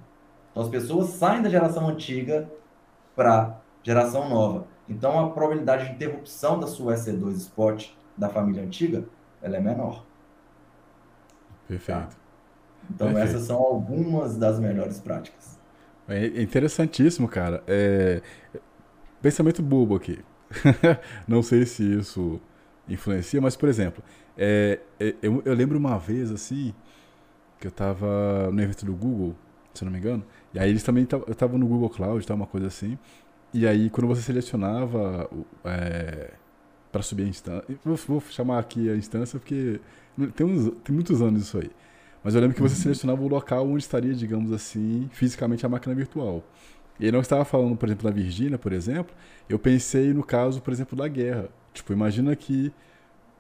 Então as pessoas saem da geração antiga para geração nova. Então a probabilidade de interrupção da sua EC2 Spot da família antiga, ela é menor. Perfeito. Tá? Então, Perfeito. essas são algumas das melhores práticas. É interessantíssimo, cara. É... Pensamento bobo aqui. <laughs> Não sei se isso influencia, mas, por exemplo, é... é eu, eu, lembro uma vez, assim, que eu tava no evento do Google, se não me engano, e aí eles também, eu tava no Google Cloud, tá, uma coisa assim, e aí quando você selecionava é, para subir a instância, vou, vou chamar aqui a instância porque tem, uns, tem muitos anos isso aí. Mas eu lembro que você uhum. selecionava o local onde estaria, digamos assim, fisicamente a máquina virtual. E aí não estava falando, por exemplo, da Virgínia, por exemplo, eu pensei no caso, por exemplo, da guerra. Tipo, imagina que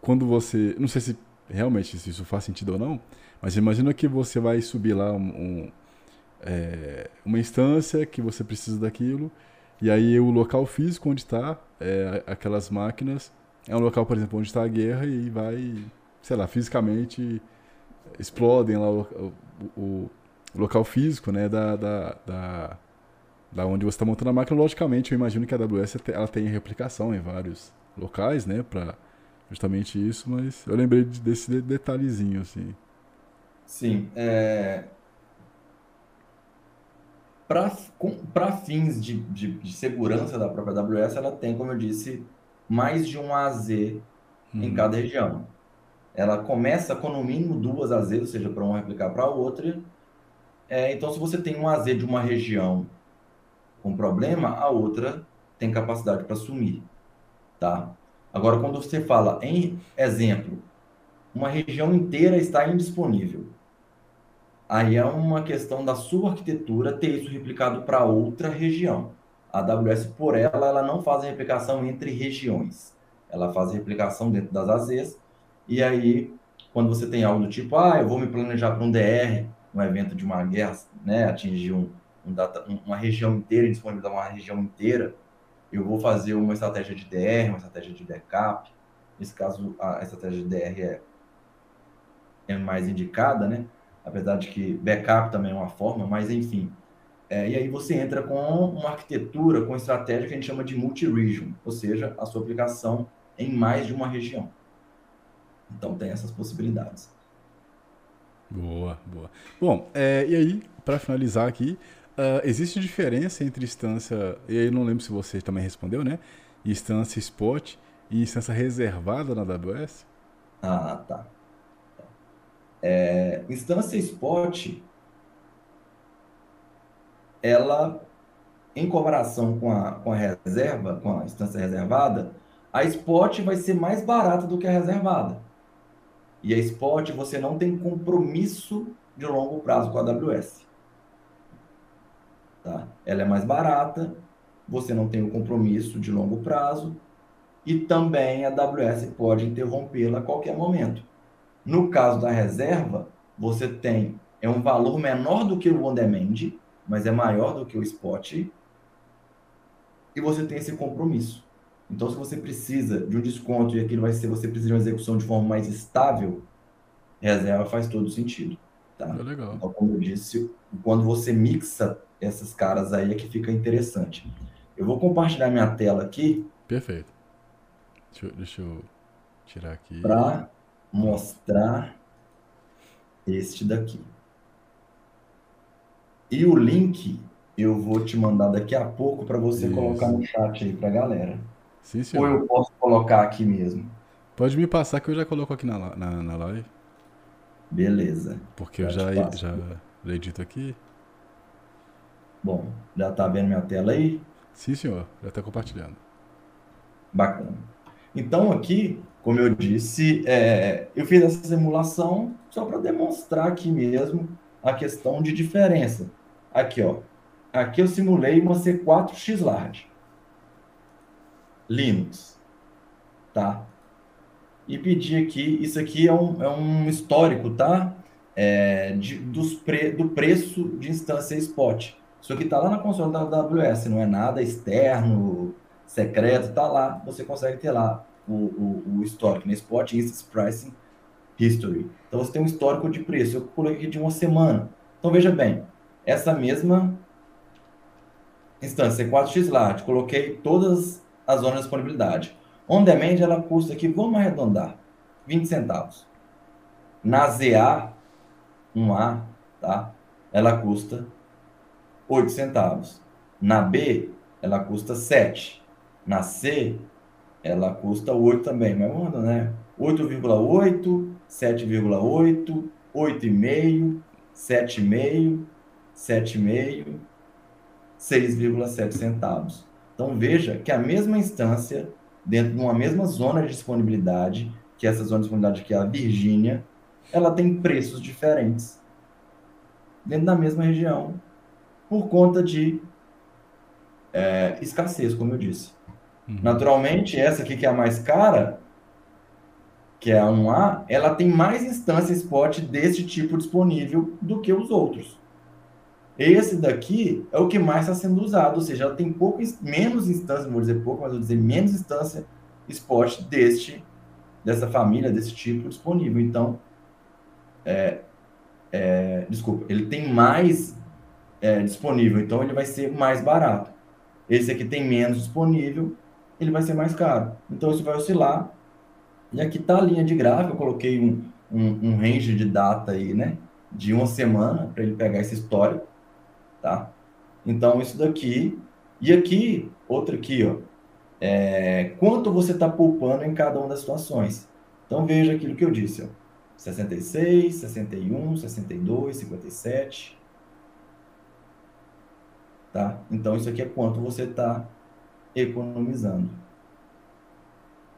quando você. Não sei se realmente se isso faz sentido ou não, mas imagina que você vai subir lá um, um, é, uma instância que você precisa daquilo, e aí o local físico onde está é, aquelas máquinas é um local, por exemplo, onde está a guerra e vai, sei lá, fisicamente explodem lá o, o, o local físico, né, da, da, da, da onde você está montando a máquina. Logicamente, eu imagino que a AWS ela tem replicação em vários locais, né, para justamente isso, mas eu lembrei desse detalhezinho, assim. Sim, é... para fins de, de, de, segurança da própria AWS, ela tem, como eu disse, mais de um AZ em uhum. cada região ela começa com no mínimo duas AZ, ou seja, para uma replicar para a outra. É, então, se você tem um AZ de uma região com problema, a outra tem capacidade para sumir, tá? Agora, quando você fala em exemplo, uma região inteira está indisponível, aí é uma questão da sua arquitetura ter isso replicado para outra região. A AWS, por ela, ela não faz a replicação entre regiões. Ela faz a replicação dentro das AZs e aí, quando você tem algo do tipo, ah, eu vou me planejar para um DR, um evento de uma guerra, né, atingir um, um data, uma região inteira, disponibilizar uma região inteira, eu vou fazer uma estratégia de DR, uma estratégia de backup. Nesse caso, a estratégia de DR é, é mais indicada, né? Apesar de que backup também é uma forma, mas enfim. É, e aí você entra com uma arquitetura, com estratégia que a gente chama de multi-region, ou seja, a sua aplicação em mais de uma região. Então tem essas possibilidades. Boa, boa. Bom, é, e aí, para finalizar aqui, uh, existe diferença entre instância, e aí não lembro se você também respondeu, né? Instância spot e instância reservada na AWS? Ah, tá. É, instância spot, ela, em comparação com a, com a reserva, com a instância reservada, a spot vai ser mais barata do que a reservada. E a Spot você não tem compromisso de longo prazo com a AWS. Tá? Ela é mais barata, você não tem o compromisso de longo prazo e também a AWS pode interrompê-la a qualquer momento. No caso da reserva, você tem é um valor menor do que o on demand, mas é maior do que o spot. E você tem esse compromisso. Então, se você precisa de um desconto e aquilo vai ser, você precisa de uma execução de forma mais estável, reserva faz todo sentido. Tá? É legal. Então, como eu disse, quando você mixa essas caras aí é que fica interessante. Eu vou compartilhar minha tela aqui. Perfeito. Deixa eu, deixa eu tirar aqui. Para mostrar este daqui. E o link eu vou te mandar daqui a pouco para você Isso. colocar no chat aí para a galera. Sim, senhor. Ou eu posso colocar aqui mesmo? Pode me passar que eu já coloco aqui na, na, na live. Beleza. Porque eu já, já, já edito aqui. Bom, já tá vendo minha tela aí? Sim, senhor. Já está compartilhando. Bacana. Então, aqui, como eu disse, é, eu fiz essa simulação só para demonstrar aqui mesmo a questão de diferença. Aqui, ó. Aqui eu simulei uma C4X Large. Linux. Tá? E pedi aqui, isso aqui é um, é um histórico, tá? É, de, dos pre, do preço de instância spot. Isso aqui está lá na console da AWS, não é nada externo, secreto, está lá. Você consegue ter lá o, o, o histórico, no Spot Instance Pricing History. Então você tem um histórico de preço. Eu coloquei aqui de uma semana. Então veja bem, essa mesma instância, C4X Large, coloquei todas as zonas de disponibilidade. On demand ela custa aqui, vamos arredondar, 20 centavos. Na ZA, 1A, tá? Ela custa 8 centavos. Na B, ela custa 7. Na C, ela custa 8 também, mas manda, né? 8,8, 7,8, 8,5, 7,5, 7,5, 6,7 centavos. Então veja que a mesma instância, dentro de uma mesma zona de disponibilidade, que essa zona de disponibilidade que é a Virgínia, ela tem preços diferentes dentro da mesma região, por conta de é, escassez, como eu disse. Uhum. Naturalmente, essa aqui que é a mais cara, que é a 1A, ela tem mais instância spot desse tipo disponível do que os outros. Esse daqui é o que mais está sendo usado, ou seja, ela tem pouco, menos instância, vou dizer pouco, mas vou dizer menos instância spot deste, dessa família, desse tipo disponível. Então, é, é, desculpa, ele tem mais é, disponível, então ele vai ser mais barato. Esse aqui tem menos disponível, ele vai ser mais caro. Então isso vai oscilar. E aqui está a linha de gráfico, eu coloquei um, um, um range de data aí, né? De uma semana, para ele pegar esse histórico, tá? Então isso daqui. E aqui, outra aqui, ó. É, quanto você está poupando em cada uma das situações. Então veja aquilo que eu disse, ó. 66, 61, 62, 57, Tá? Então, isso aqui é quanto você está economizando.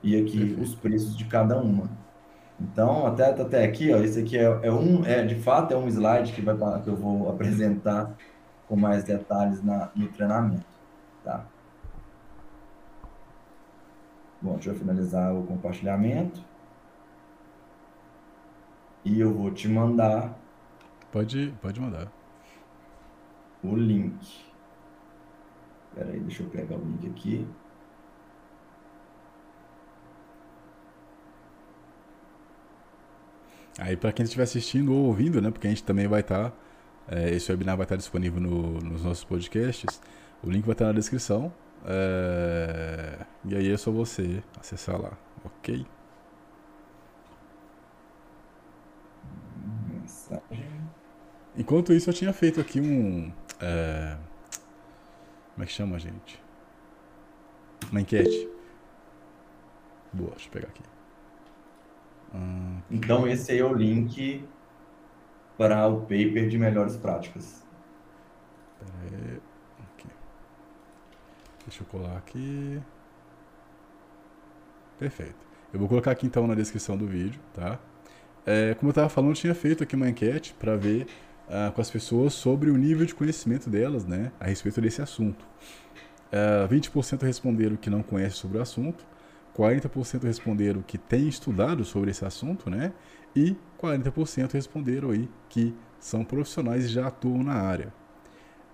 E aqui Perfeito. os preços de cada uma. Então, até, até aqui, ó, esse aqui é, é, um, é de fato é um slide que, vai, que eu vou apresentar com mais detalhes na, no treinamento. Tá? Bom, deixa eu finalizar o compartilhamento. E eu vou te mandar. Pode, pode mandar. O link. Espera aí, deixa eu pegar o link aqui. Aí, para quem estiver assistindo ou ouvindo, né? Porque a gente também vai estar. Tá, é, esse webinar vai estar tá disponível no, nos nossos podcasts. O link vai estar tá na descrição. É, e aí é só você acessar lá, ok? Mensagem. Enquanto isso, eu tinha feito aqui um. É, como é que chama, gente? Uma enquete. Boa, deixa eu pegar aqui. Hum, então, esse aí é o link para o paper de melhores práticas. Pera Aqui. Deixa eu colar aqui. Perfeito. Eu vou colocar aqui então na descrição do vídeo, tá? É, como eu estava falando, eu tinha feito aqui uma enquete para ver uh, com as pessoas sobre o nível de conhecimento delas né, a respeito desse assunto. Uh, ah, 20% responderam que não conhecem sobre o assunto, 40% responderam que têm estudado sobre esse assunto, né? E 40% responderam aí que são profissionais e já atuam na área.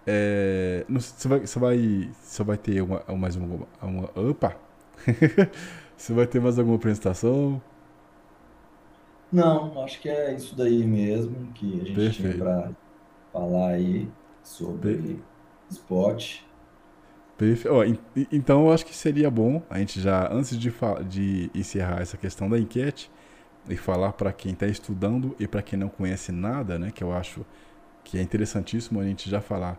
é, você, vai, você, vai, você vai ter uma, mais uma, uma. Opa! <laughs> você vai ter mais alguma apresentação? Não, acho que é isso daí mesmo que a gente Perfeito. tinha para falar aí sobre Perfeito. Spot. Perfeito. Oh, então eu acho que seria bom a gente já, antes de, de encerrar essa questão da enquete, e falar para quem está estudando e para quem não conhece nada, né, que eu acho que é interessantíssimo a gente já falar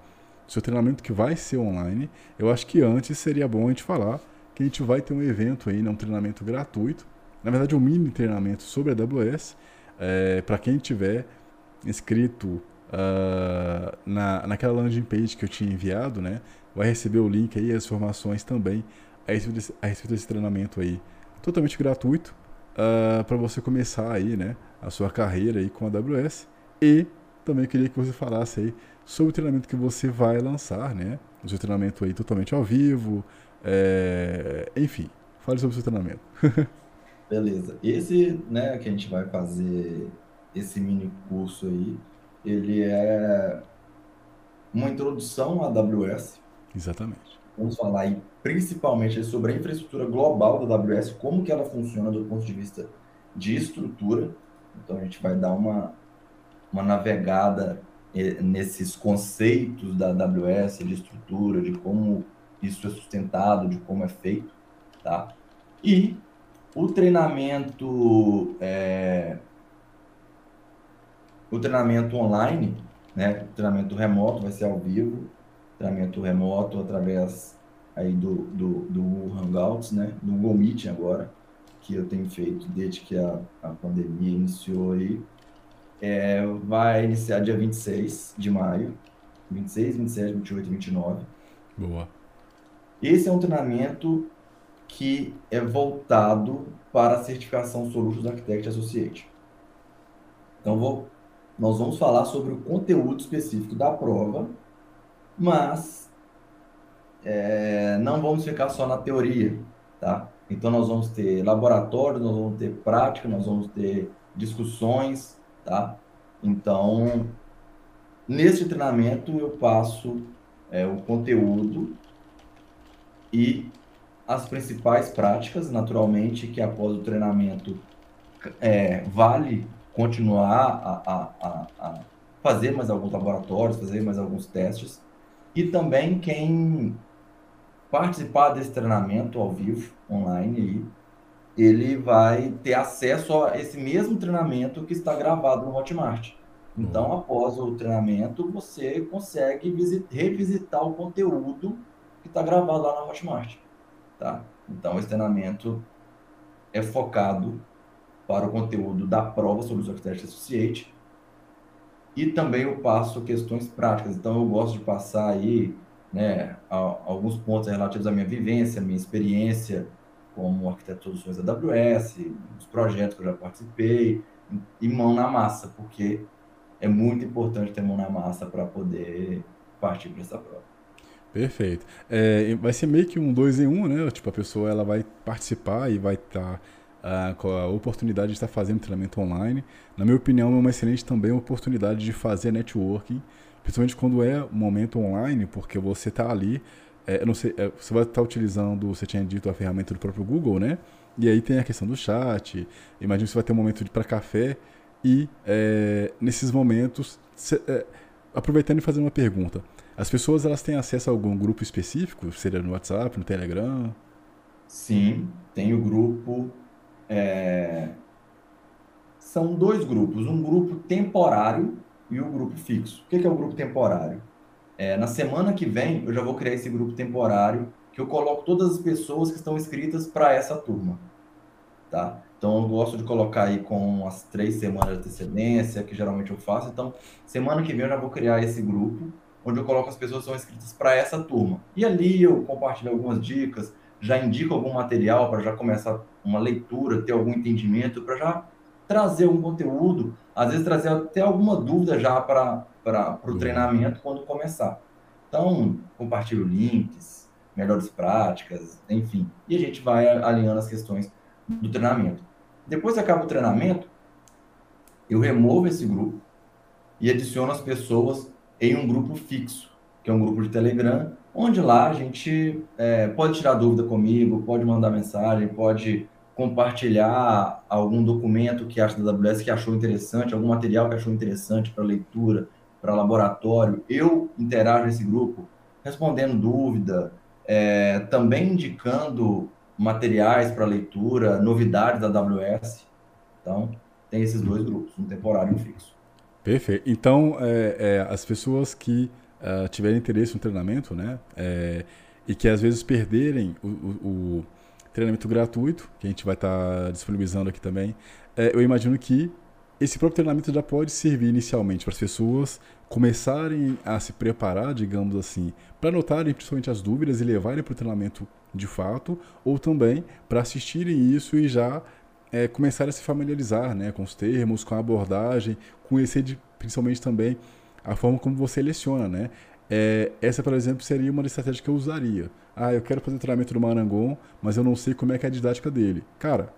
do seu treinamento que vai ser online. Eu acho que antes seria bom a gente falar que a gente vai ter um evento aí, né, um treinamento gratuito, na verdade um mini treinamento sobre a AWS, é, para quem tiver inscrito uh, na, naquela landing page que eu tinha enviado, né, vai receber o link aí, as informações também a respeito desse, a respeito desse treinamento aí, totalmente gratuito, uh, ah, para você começar aí, né, a sua carreira aí com a AWS. E também queria que você falasse aí sobre o treinamento que você vai lançar, né? O seu treinamento aí totalmente ao vivo, é... enfim, fale sobre o seu treinamento. <laughs> Beleza. Esse, né, que a gente vai fazer, esse mini curso aí, ele é uma introdução à AWS. Exatamente. Vamos falar aí principalmente sobre a infraestrutura global da AWS, como que ela funciona do ponto de vista de estrutura. Então a gente vai dar uma, uma navegada eh, nesses conceitos da AWS, de estrutura, de como isso é sustentado, de como é feito, tá? E o treinamento, é, o treinamento online, né? O treinamento remoto vai ser ao vivo, treinamento remoto através aí do, do, do Google Hangouts, né? Do Google Meet agora, que eu tenho feito desde que a, a pandemia iniciou aí. É, vai iniciar dia 26 de maio. 26, 27, 28 e 29. Boa. Esse é um treinamento que é voltado para a certificação Solutions Architect Associate. Então, vou, nós vamos falar sobre o conteúdo específico da prova, mas é, não vamos ficar só na teoria, tá? Então nós vamos ter laboratório, nós vamos ter prática, nós vamos ter discussões, tá? Então, nesse treinamento eu passo é, o conteúdo e as principais práticas, naturalmente, que após o treinamento é, vale continuar a, a, a, fazer mais alguns laboratórios, fazer mais alguns testes. E também quem participar desse treinamento ao vivo, online aí, ele vai ter acesso a esse mesmo treinamento que está gravado no Hotmart. Então, uhum. após o treinamento, você consegue revisitar o conteúdo que está gravado lá na Hotmart. Tá? Então, esse treinamento é focado para o conteúdo da prova sobre o Software Associate e também eu passo questões práticas. Então, eu gosto de passar aí né, alguns pontos relativos à minha vivência, minha experiência como arquiteto de soluções AWS, os projetos que eu já participei, e mão na massa, porque é muito importante ter mão na massa para poder partir para essa prova. Perfeito. É, vai ser meio que um dois em um, né? Tipo, a pessoa ela vai participar e vai estar tá, uh, com a oportunidade de estar fazendo treinamento online. Na minha opinião, é uma excelente também oportunidade de fazer networking Principalmente quando é momento online, porque você está ali, é, não sei, é, você vai estar tá utilizando, você tinha dito, a ferramenta do próprio Google, né? E aí tem a questão do chat, imagina que você vai ter um momento para café e é, nesses momentos, cê, é, aproveitando e fazendo uma pergunta, as pessoas elas têm acesso a algum grupo específico, seria no WhatsApp, no Telegram? Sim, tem o grupo. É... São dois grupos. Um grupo temporário, e o grupo fixo. O que é o grupo temporário? É, na semana que vem, eu já vou criar esse grupo temporário, que eu coloco todas as pessoas que estão inscritas para essa turma. Tá? Então, eu gosto de colocar aí com as três semanas de antecedência, que geralmente eu faço. Então, semana que vem eu já vou criar esse grupo, onde eu coloco as pessoas que são inscritas para essa turma. E ali eu compartilho algumas dicas, já indico algum material para já começar uma leitura, ter algum entendimento, para já trazer algum conteúdo, às vezes trazer até alguma dúvida já para o treinamento quando começar. Então, compartilho links, melhores práticas, enfim. E a gente vai alinhando as questões do treinamento. Depois que acaba o treinamento, eu removo esse grupo e adiciono as pessoas em um grupo fixo. que é um grupo de Telegram, onde lá a gente é, pode tirar dúvida comigo, pode mandar mensagem, pode compartilhar algum documento que acha da AWS que achou interessante, algum material que achou interessante para leitura, para laboratório. Eu interajo nesse grupo, respondendo dúvida, é, também indicando materiais para leitura, novidades da AWS. Então, tem esses dois grupos, um temporário e um fixo. Perfeito. Então, é, é, as pessoas que uh, tiverem interesse no treinamento, né, é, e que às vezes perderem o, o, o, treinamento gratuito, que a gente vai estar tá disponibilizando aqui também, é, eu imagino que esse próprio treinamento já pode servir inicialmente para as pessoas começarem a se preparar, digamos assim, para anotarem principalmente as dúvidas e levarem para o treinamento de fato, ou também para assistirem isso e já é, começar a se familiarizar né, com os termos, com a abordagem, conhecer de, principalmente também a forma como você leciona, né? É, essa, por exemplo, seria uma das estratégias que eu usaria. Ah, eu quero fazer o treinamento do Marangon, mas eu não sei como é que é a didática dele. Cara,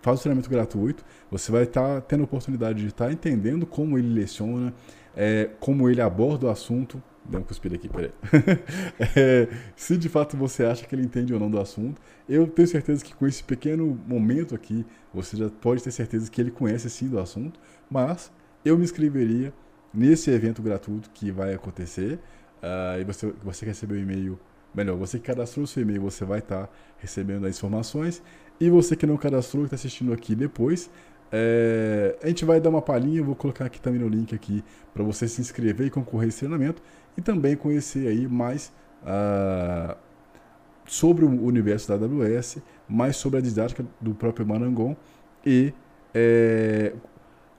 faz o treinamento gratuito, você vai estar tá tendo a oportunidade de estar tá entendendo como ele leciona, é, como ele aborda o assunto. Dá uma cuspida aqui, peraí. <laughs> é, se de fato você acha que ele entende ou não do assunto, eu tenho certeza que com esse pequeno momento aqui, você já pode ter certeza que ele conhece sim do assunto, mas eu me inscreveria nesse evento gratuito que vai acontecer. Uh, e você, você recebeu o e-mail, melhor, você que cadastrou o seu e-mail, você vai estar tá recebendo as informações. E você que não cadastrou, que está assistindo aqui depois, é, a gente vai dar uma palhinha, vou colocar aqui também no link aqui para você se inscrever e concorrer a esse treinamento e também conhecer aí mais uh, sobre o universo da AWS, mais sobre a didática do próprio Marangon e é,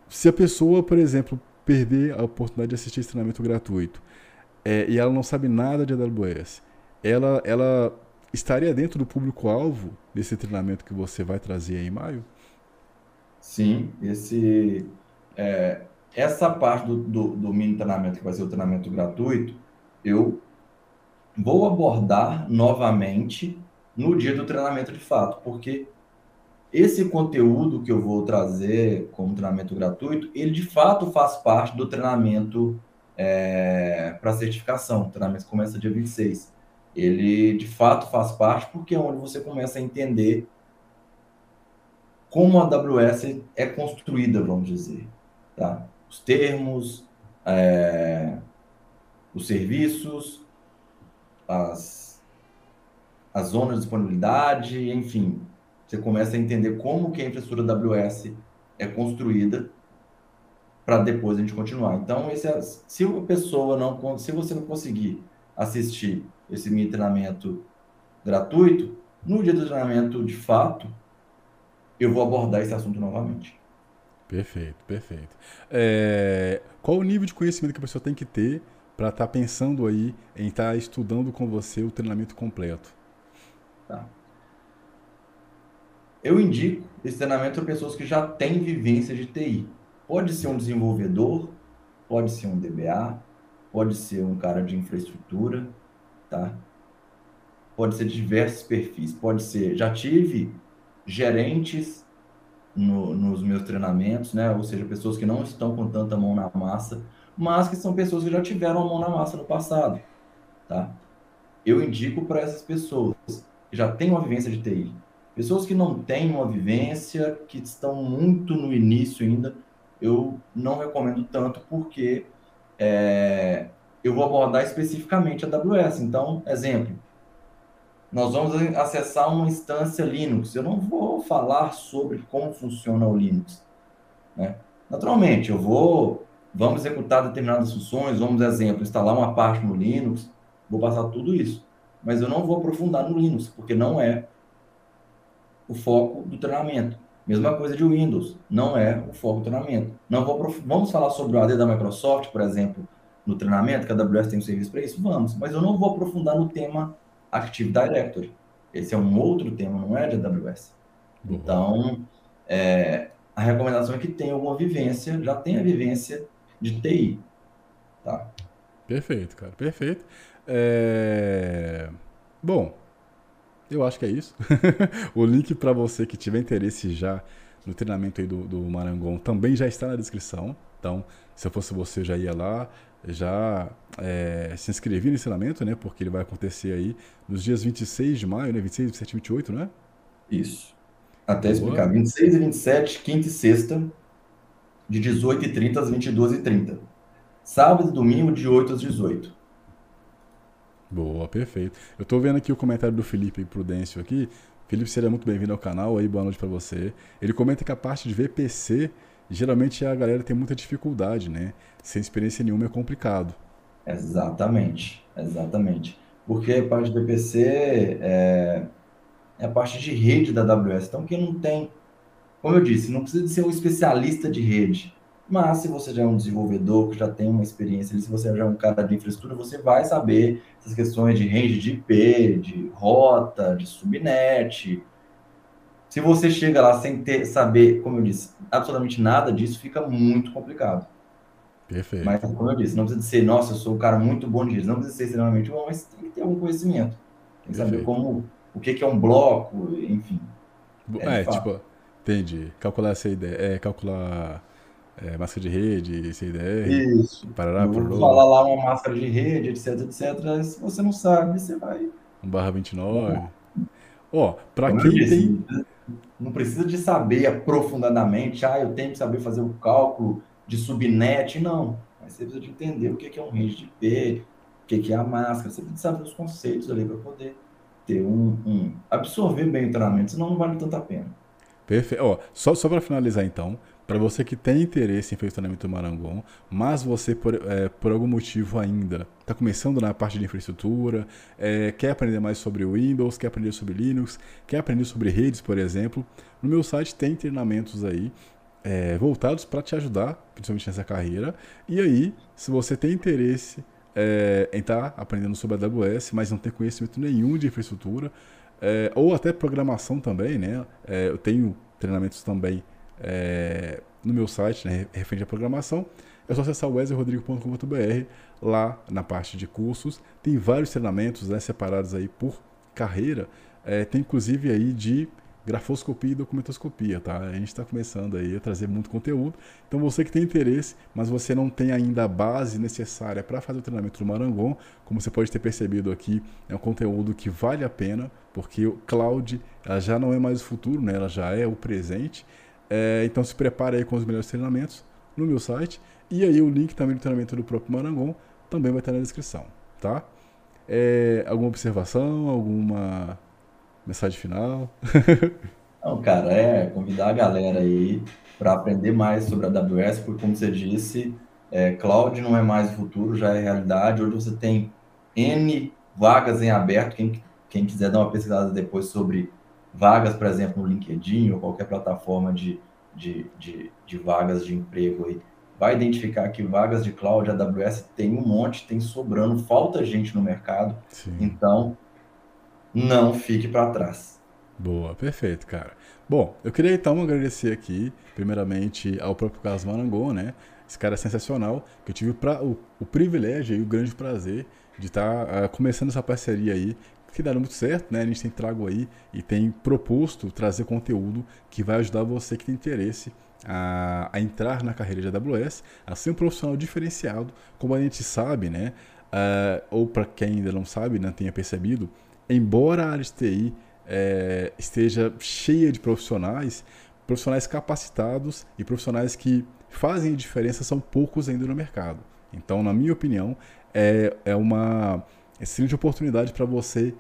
se a pessoa, por exemplo, perder a oportunidade de assistir esse treinamento gratuito é, e ela não sabe nada de AWS, ela, ela estaria dentro do público-alvo desse treinamento que você vai trazer em maio? Sim, esse, é, essa parte do, do, do mini treinamento, que vai ser o treinamento gratuito, eu vou abordar novamente no dia do treinamento de fato, porque esse conteúdo que eu vou trazer como treinamento gratuito, ele de fato faz parte do treinamento é, para certificação. O treinamento começa dia 26. Ele de fato faz parte porque é onde você começa a entender como a AWS é construída, vamos dizer. Tá? Os termos, é, os serviços, as, as zonas de disponibilidade, enfim. Você começa a entender como que a infraestrutura AWS é construída para depois a gente continuar. Então, esse é, se a pessoa não, se você não conseguir assistir esse mini treinamento gratuito, no dia do treinamento de fato, eu vou abordar esse assunto novamente. Perfeito, perfeito. É, qual o nível de conhecimento que a pessoa tem que ter para estar tá pensando aí em estar tá estudando com você o treinamento completo? Tá. Eu indico esse treinamento para pessoas que já têm vivência de TI. Pode ser um desenvolvedor, pode ser um DBA, pode ser um cara de infraestrutura, tá? Pode ser diversos perfis. Pode ser, já tive gerentes no, nos meus treinamentos, né? Ou seja, pessoas que não estão com tanta mão na massa, mas que são pessoas que já tiveram a mão na massa no passado, tá? Eu indico para essas pessoas que já têm uma vivência de TI. Pessoas que não têm uma vivência, que estão muito no início ainda, eu não recomendo tanto porque é, eu vou abordar especificamente a AWS. Então, exemplo, nós vamos acessar uma instância Linux. Eu não vou falar sobre como funciona o Linux. Né? Naturalmente, eu vou, vamos executar determinadas funções, vamos, exemplo, instalar uma parte no Linux, vou passar tudo isso. Mas eu não vou aprofundar no Linux, porque não é o foco do treinamento. Mesma coisa de Windows, não é o foco do treinamento. Não vou vamos falar sobre o AD da Microsoft, por exemplo, no treinamento, que a AWS tem um serviço para isso? Vamos, mas eu não vou aprofundar no tema Active Directory. Esse é um outro tema, não é de AWS. Uhum. Então, é, a recomendação é que tenha alguma vivência, já tenha vivência de TI. Tá? Perfeito, cara, perfeito. É... Bom, eu acho que é isso. <laughs> o link para você que tiver interesse já no treinamento aí do, do Marangon também já está na descrição. Então, se eu fosse você, eu já ia lá, já é, se inscrevi nesse treinamento, né? Porque ele vai acontecer aí nos dias 26 de maio, né? 26, 27 e 28, né? Isso. Até Boa. explicar. 26 e 27, quinta e sexta, de 18h30 às 22h30. Sábado e domingo, de 8 às 18 Boa, perfeito. Eu tô vendo aqui o comentário do Felipe Prudêncio aqui. Felipe, seja muito bem-vindo ao canal aí, boa noite para você. Ele comenta que a parte de VPC, geralmente a galera tem muita dificuldade, né? Sem experiência nenhuma é complicado. Exatamente, exatamente. Porque a parte de VPC é, é a parte de rede da AWS. Então, quem não tem, como eu disse, não precisa de ser um especialista de rede. Mas se você já é um desenvolvedor que já tem uma experiência, se você já é um cara de infraestrutura, você vai saber essas questões de range de IP, de rota, de subnet. Se você chega lá sem ter, saber, como eu disse, absolutamente nada disso, fica muito complicado. Perfeito. Mas, como eu disse, não precisa ser, nossa, eu sou um cara muito bom disso, não precisa ser extremamente bom, mas tem que ter algum conhecimento. Tem que Perfeito. saber como, o que, que é um bloco, enfim. É, é tipo, entendi. Calcular essa ideia, é, calcular é, máscara de rede, CIDR. Isso. Parará, Vou falar lá uma máscara de rede, etc, etc. Se você não sabe, você vai. 1 barra 29. Ó, para quem disse, tem. Não precisa de saber aprofundadamente, ah, eu tenho que saber fazer o cálculo de subnet, não. Mas você precisa de entender o que é um range de IP, o que é a máscara, você precisa saber os conceitos ali para poder ter um, um, absorver bem o treinamento, senão não vale tanta pena. Perfeito. Só só para finalizar então, para você que tem interesse em fazer o treinamento do Marangon, mas você, por, é, por algum motivo ainda, está começando na parte de infraestrutura, é, quer aprender mais sobre Windows, quer aprender sobre Linux, quer aprender sobre redes, por exemplo, no meu site tem treinamentos aí é, voltados para te ajudar, principalmente nessa carreira. E aí, se você tem interesse é, em estar tá aprendendo sobre AWS, mas não tem conhecimento nenhum de infraestrutura, é, ou até programação também, né? É, eu tenho treinamentos também é, no meu site, né, referente à programação, é só acessar wesleyrodrigo.com.br. Lá na parte de cursos tem vários treinamentos né, separados aí por carreira. É, tem inclusive aí de grafoscopia e documentoscopia, tá? A gente está começando aí a trazer muito conteúdo. Então você que tem interesse, mas você não tem ainda a base necessária para fazer o treinamento do Marangon, como você pode ter percebido aqui, é um conteúdo que vale a pena, porque o cloud ela já não é mais o futuro, né? Ela já é o presente. É, então se prepare aí com os melhores treinamentos no meu site. E aí o link também do treinamento do próprio Marangon também vai estar na descrição, tá? É, alguma observação, alguma mensagem final? <laughs> Não, cara, é convidar a galera aí para aprender mais sobre a AWS, porque como você disse, é, cloud não é mais o futuro, já é realidade. Hoje você tem N vagas em aberto. Quem, quem quiser dar uma pesquisada depois sobre vagas, por exemplo, no LinkedIn ou qualquer plataforma de, de, de, de vagas de emprego aí, vai identificar que vagas de cloud, AWS tem um monte, tem sobrando, falta gente no mercado. Sim. Então, não fique para trás. Boa, perfeito, cara. Bom, eu queria então agradecer aqui, primeiramente, ao próprio Carlos Marangon, né? Esse cara é sensacional, que eu tive pra, o, o privilégio e o grande prazer de estar tá, uh, começando essa parceria aí que deram muito certo, né? A gente tem trago aí e tem proposto trazer conteúdo que vai ajudar você que tem interesse a, a entrar na carreira de AWS, a ser um profissional diferenciado, como a gente sabe, né? Uh, ou para quem ainda não sabe, não tenha percebido, embora a área de TI é, esteja cheia de profissionais, profissionais capacitados e profissionais que fazem diferença são poucos ainda no mercado. Então, na minha opinião, é, é uma excelente oportunidade para você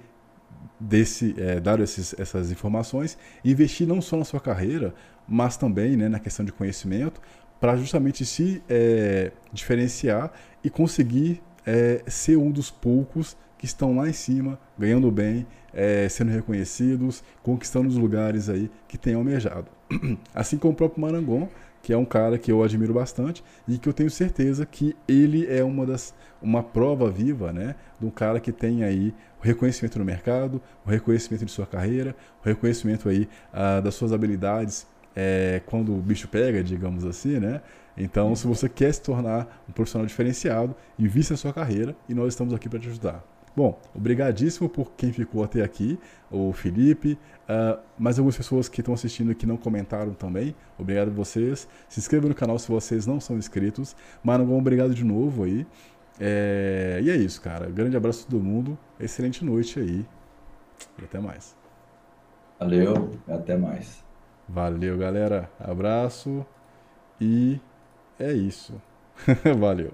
desse, é, dar esses, essas informações e investir não só na sua carreira, mas também né, na questão de conhecimento, para justamente se é, diferenciar e conseguir é, ser um dos poucos que estão lá em cima, ganhando bem, é, sendo reconhecidos, conquistando os lugares aí que têm almejado. <clears throat> Assim como o próprio Marangon, que é um cara que eu admiro bastante e que eu tenho certeza que ele é uma das uma prova viva, né, de um cara que tem aí o reconhecimento no mercado, o reconhecimento de sua carreira, o reconhecimento aí uh, das suas habilidades é, quando o bicho pega, digamos assim, né? Então, se você quer se tornar um profissional diferenciado, invista na sua carreira e nós estamos aqui para te ajudar. Bom, obrigadíssimo por quem ficou até aqui, o Felipe, uh, mais algumas pessoas que estão assistindo e que não comentaram também. Obrigado a vocês. Se inscreva no canal se vocês não são inscritos. Mano, obrigado de novo aí. É... E é isso, cara. Grande abraço a todo mundo. Excelente noite aí. E até mais. Valeu, até mais. Valeu, galera. Abraço. E é isso. <laughs> Valeu.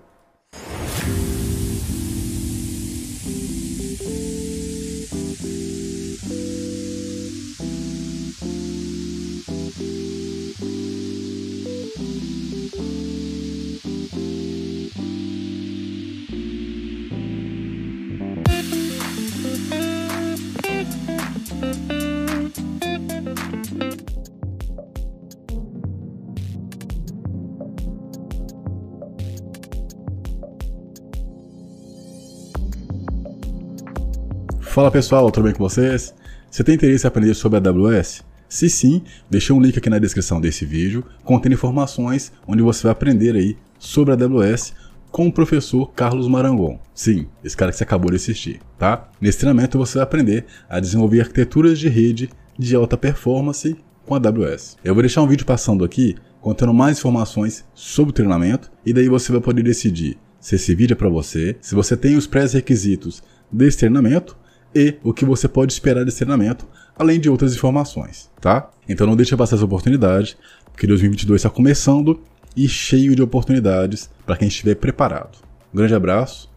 Fala pessoal, tudo bem com vocês? Você tem interesse em aprender sobre a AWS? Se sim, deixei um link aqui na descrição desse vídeo contendo informações onde você vai aprender aí sobre a AWS com o professor Carlos Marangon. Sim, esse cara que você acabou de assistir, tá? Nesse treinamento você vai aprender a desenvolver arquiteturas de rede de alta performance com a AWS. Eu vou deixar um vídeo passando aqui contendo mais informações sobre o treinamento e daí você vai poder decidir se esse vídeo é para você, se você tem os pré-requisitos desse treinamento e o que você pode esperar desse treinamento, além de outras informações, tá? Então não deixe passar essa oportunidade, porque 2022 está começando e cheio de oportunidades para quem estiver preparado. Um grande abraço,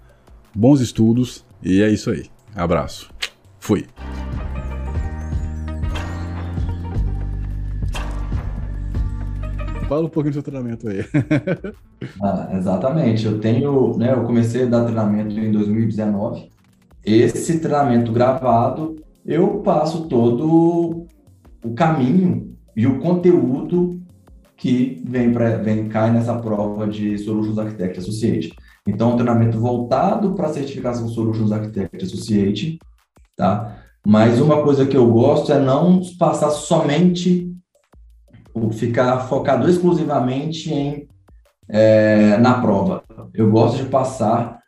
bons estudos e é isso aí. Abraço. Fui. Fala um pouquinho do seu treinamento aí. <laughs> ah, exatamente. Eu tenho, né, eu comecei a dar treinamento em 2019 esse treinamento gravado, eu passo todo o caminho e o conteúdo que vem, pra, vem cai nessa prova de Solutions Architect Associate. Então, um treinamento voltado para a certificação Solutions Architect Associate, tá? Mas uma coisa que eu gosto é não passar somente, ficar focado exclusivamente em é, na prova. Eu gosto de passar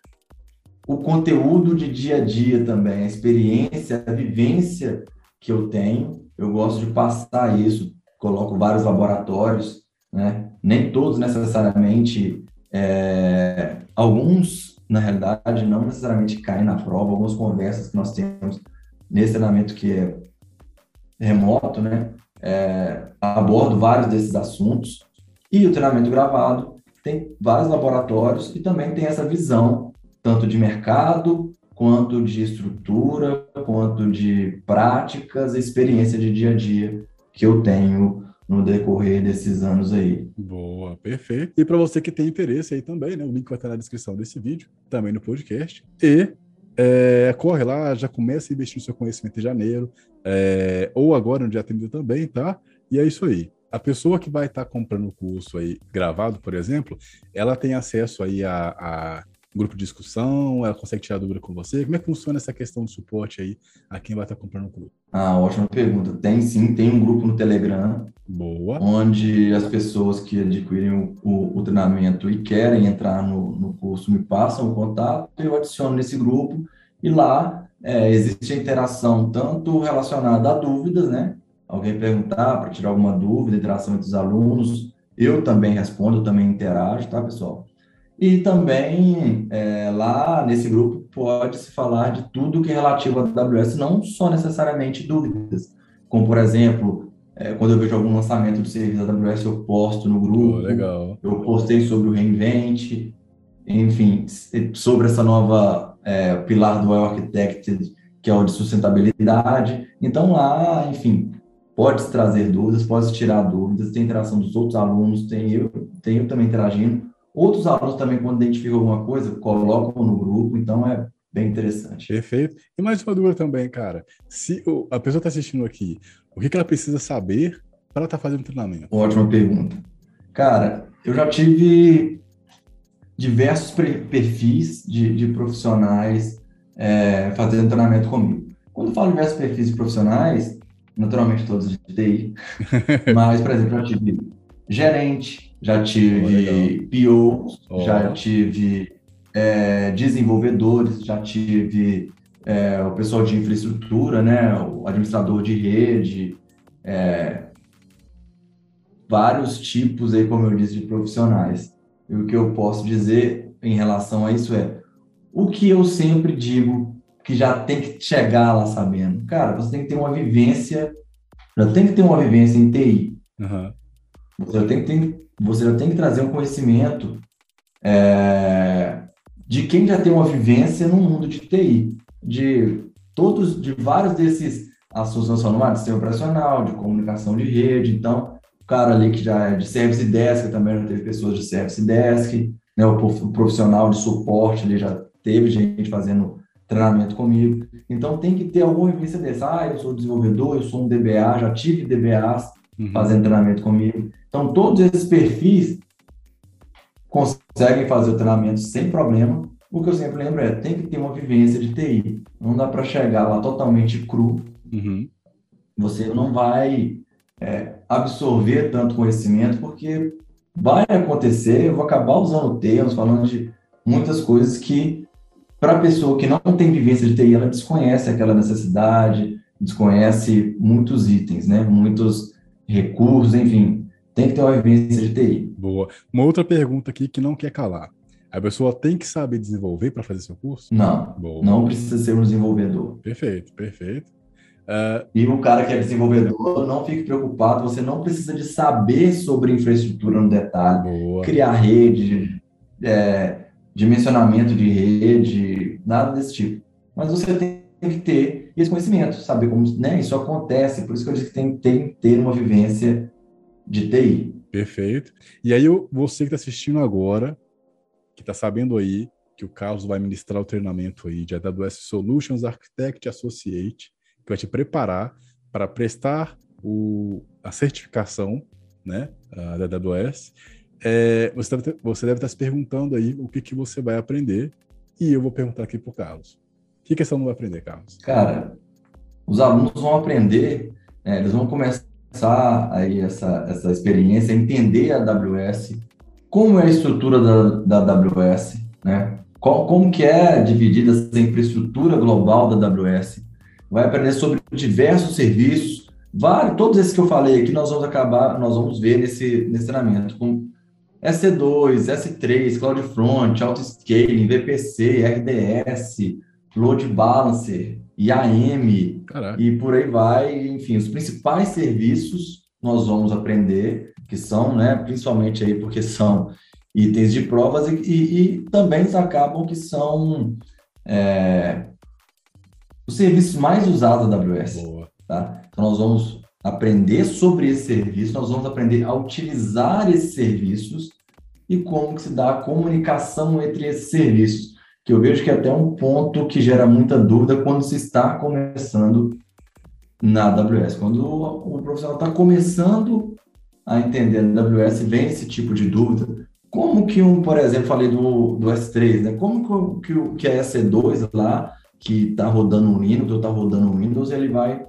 o conteúdo de dia a dia também, a experiência, a vivência que eu tenho, eu gosto de passar isso, coloco vários laboratórios, né? Nem todos necessariamente, é, alguns, na realidade, não necessariamente caem na prova, algumas conversas que nós temos nesse treinamento que é remoto, né? É, abordo vários desses assuntos e o treinamento gravado tem vários laboratórios e também tem essa visão tanto de mercado, quanto de estrutura, quanto de práticas, experiência de dia a dia que eu tenho no decorrer desses anos aí. Boa, perfeito. E para você que tem interesse aí também, né? O link vai estar na descrição desse vídeo, também no podcast. E é, corre lá, já começa a investir no seu conhecimento em janeiro, é, ou agora no dia 30 também, tá? E é isso aí. A pessoa que vai estar comprando o curso aí gravado, por exemplo, ela tem acesso aí a, a grupo de discussão? Ela consegue tirar dúvida com você? Como é que funciona essa questão de suporte aí a quem vai estar comprando o clube? Ah, ótima pergunta. Tem sim, tem um grupo no Telegram. Boa. Onde as pessoas que adquirem o, o, o treinamento e querem entrar no, no curso me passam o contato, eu adiciono nesse grupo e lá é, existe a interação tanto relacionada a dúvidas, né? Alguém perguntar para tirar alguma dúvida, interação entre os alunos, eu também respondo, eu também interajo, tá, pessoal? E também é, lá nesse grupo pode-se falar de tudo que é relativo à AWS, não só necessariamente dúvidas, como por exemplo, é, quando eu vejo algum lançamento de serviço da AWS, eu posto no grupo, oh, legal. eu postei sobre o Reinvent, enfim, sobre essa nova é, pilar do Architected, que é o de sustentabilidade. Então lá, enfim, pode trazer dúvidas, pode tirar dúvidas, tem interação dos outros alunos, tem eu, tem eu também interagindo. Outros alunos também, quando identificam alguma coisa, colocam no grupo, então é bem interessante. Perfeito. E mais uma dúvida também, cara. Se a pessoa está assistindo aqui, o que, ela precisa saber para estar tá fazendo treinamento? Ótima pergunta. Cara, eu já tive diversos perfis de, de profissionais é, fazendo treinamento comigo. Quando eu falo diversos perfis de profissionais, naturalmente todos de TI, <laughs> mas, por exemplo, eu já tive gerente, já tive PO, oh. já tive é, desenvolvedores, já tive é, o pessoal de infraestrutura, né, o administrador de rede, é, vários tipos aí, como eu disse, de profissionais. E o que eu posso dizer em relação a isso é, o que eu sempre digo que já tem que chegar lá sabendo? Cara, você tem que ter uma vivência, já tem que ter uma vivência em TI. Uhum. Você, já tem que ter, você já tem que trazer um conhecimento é, de quem já tem uma vivência no mundo de TI, de todos, de vários desses assuntos nacionais, de sistema operacional, de comunicação de rede. Então, o cara ali que já é de service desk, também já teve pessoas de service desk, né, o profissional de suporte ali já teve gente fazendo treinamento comigo. Então tem que ter alguma vivência dessa. Ah, eu sou desenvolvedor, eu sou um DBA, já tive DBAs uhum. fazendo treinamento comigo. Então todos esses perfis conseguem fazer o treinamento sem problema. O que eu sempre lembro é, tem que ter uma vivência de TI. Não dá para chegar lá totalmente cru. Uhum. Você não vai é, absorver tanto conhecimento, porque vai acontecer, eu vou acabar usando termos, falando de muitas coisas que para a pessoa que não tem vivência de TI, ela desconhece aquela necessidade, desconhece muitos itens, né? Muitos recursos, enfim. Tem que ter uma vivência de TI. Boa. Uma outra pergunta aqui que não quer calar. A pessoa tem que saber desenvolver para fazer seu curso? Não. Boa. Não precisa ser um desenvolvedor. Perfeito, perfeito. Uh... E o cara que é desenvolvedor, não fique preocupado, você não precisa de saber sobre infraestrutura no detalhe, Boa. criar rede, é, dimensionamento de rede, nada desse tipo. Mas você tem que ter esse conhecimento, saber como né, isso acontece. Por isso que eu disse que tem, tem que ter uma vivência de TI. Perfeito. E aí, você que está assistindo agora, que está sabendo aí que o Carlos vai ministrar o treinamento aí de AWS Solutions Architect Associate, que vai te preparar para prestar o, a certificação né, da AWS é, você, deve, você deve estar se perguntando aí o que, que você vai aprender, e eu vou perguntar aqui para o Carlos. O que, que esse aluno vai aprender, Carlos? Cara, os alunos vão aprender, é, eles vão começar aí essa, essa experiência, entender a AWS, como é a estrutura da, da AWS, né? Como, como que é dividida essa infraestrutura global da AWS. Vai aprender sobre diversos serviços, vários, todos esses que eu falei aqui, nós vamos acabar, nós vamos ver nesse, nesse treinamento, com S2, S3, CloudFront, AutoScaling, VPC, RDS, Load Balancer, IAM Caraca. e por aí vai. Enfim, os principais serviços nós vamos aprender, que são, né, principalmente aí porque são itens de provas e, e, e também acabam que são é, os serviços mais usados da AWS. Boa. Tá? Então, nós vamos aprender sobre esse serviço, nós vamos aprender a utilizar esses serviços e como que se dá a comunicação entre esses serviços, que eu vejo que é até um ponto que gera muita dúvida quando se está começando na AWS. Quando o, profissional está começando a entender a AWS, vem esse tipo de dúvida. Como que um, por exemplo, falei do, do S3, né? Como que, que, que a EC2 lá, que está rodando um Linux ou está rodando um Windows, ele vai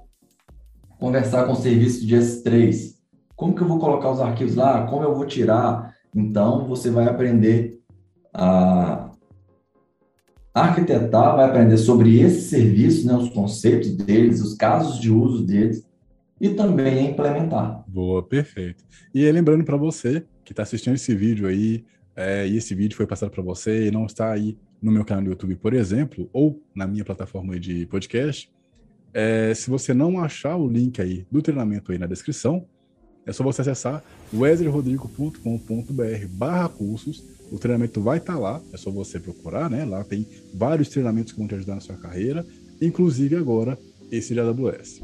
conversar com o serviço de S3. Como que eu vou colocar os arquivos lá? Como eu vou tirar? Então, você vai aprender a arquitetar, vai aprender sobre esse serviço, né, os conceitos deles, os casos de uso deles e também implementar. Boa, perfeito. E lembrando para você que está assistindo esse vídeo aí, é, e esse vídeo foi passado para você e não está aí no meu canal do YouTube, por exemplo, ou na minha plataforma de podcast, é, se você não achar o link aí do treinamento aí na descrição, é só você acessar wesleyrodrigo.com.br barra cursos. O treinamento vai estar tá lá, é só você procurar, né? Lá tem vários treinamentos que vão te ajudar na sua carreira, inclusive agora esse de AWS.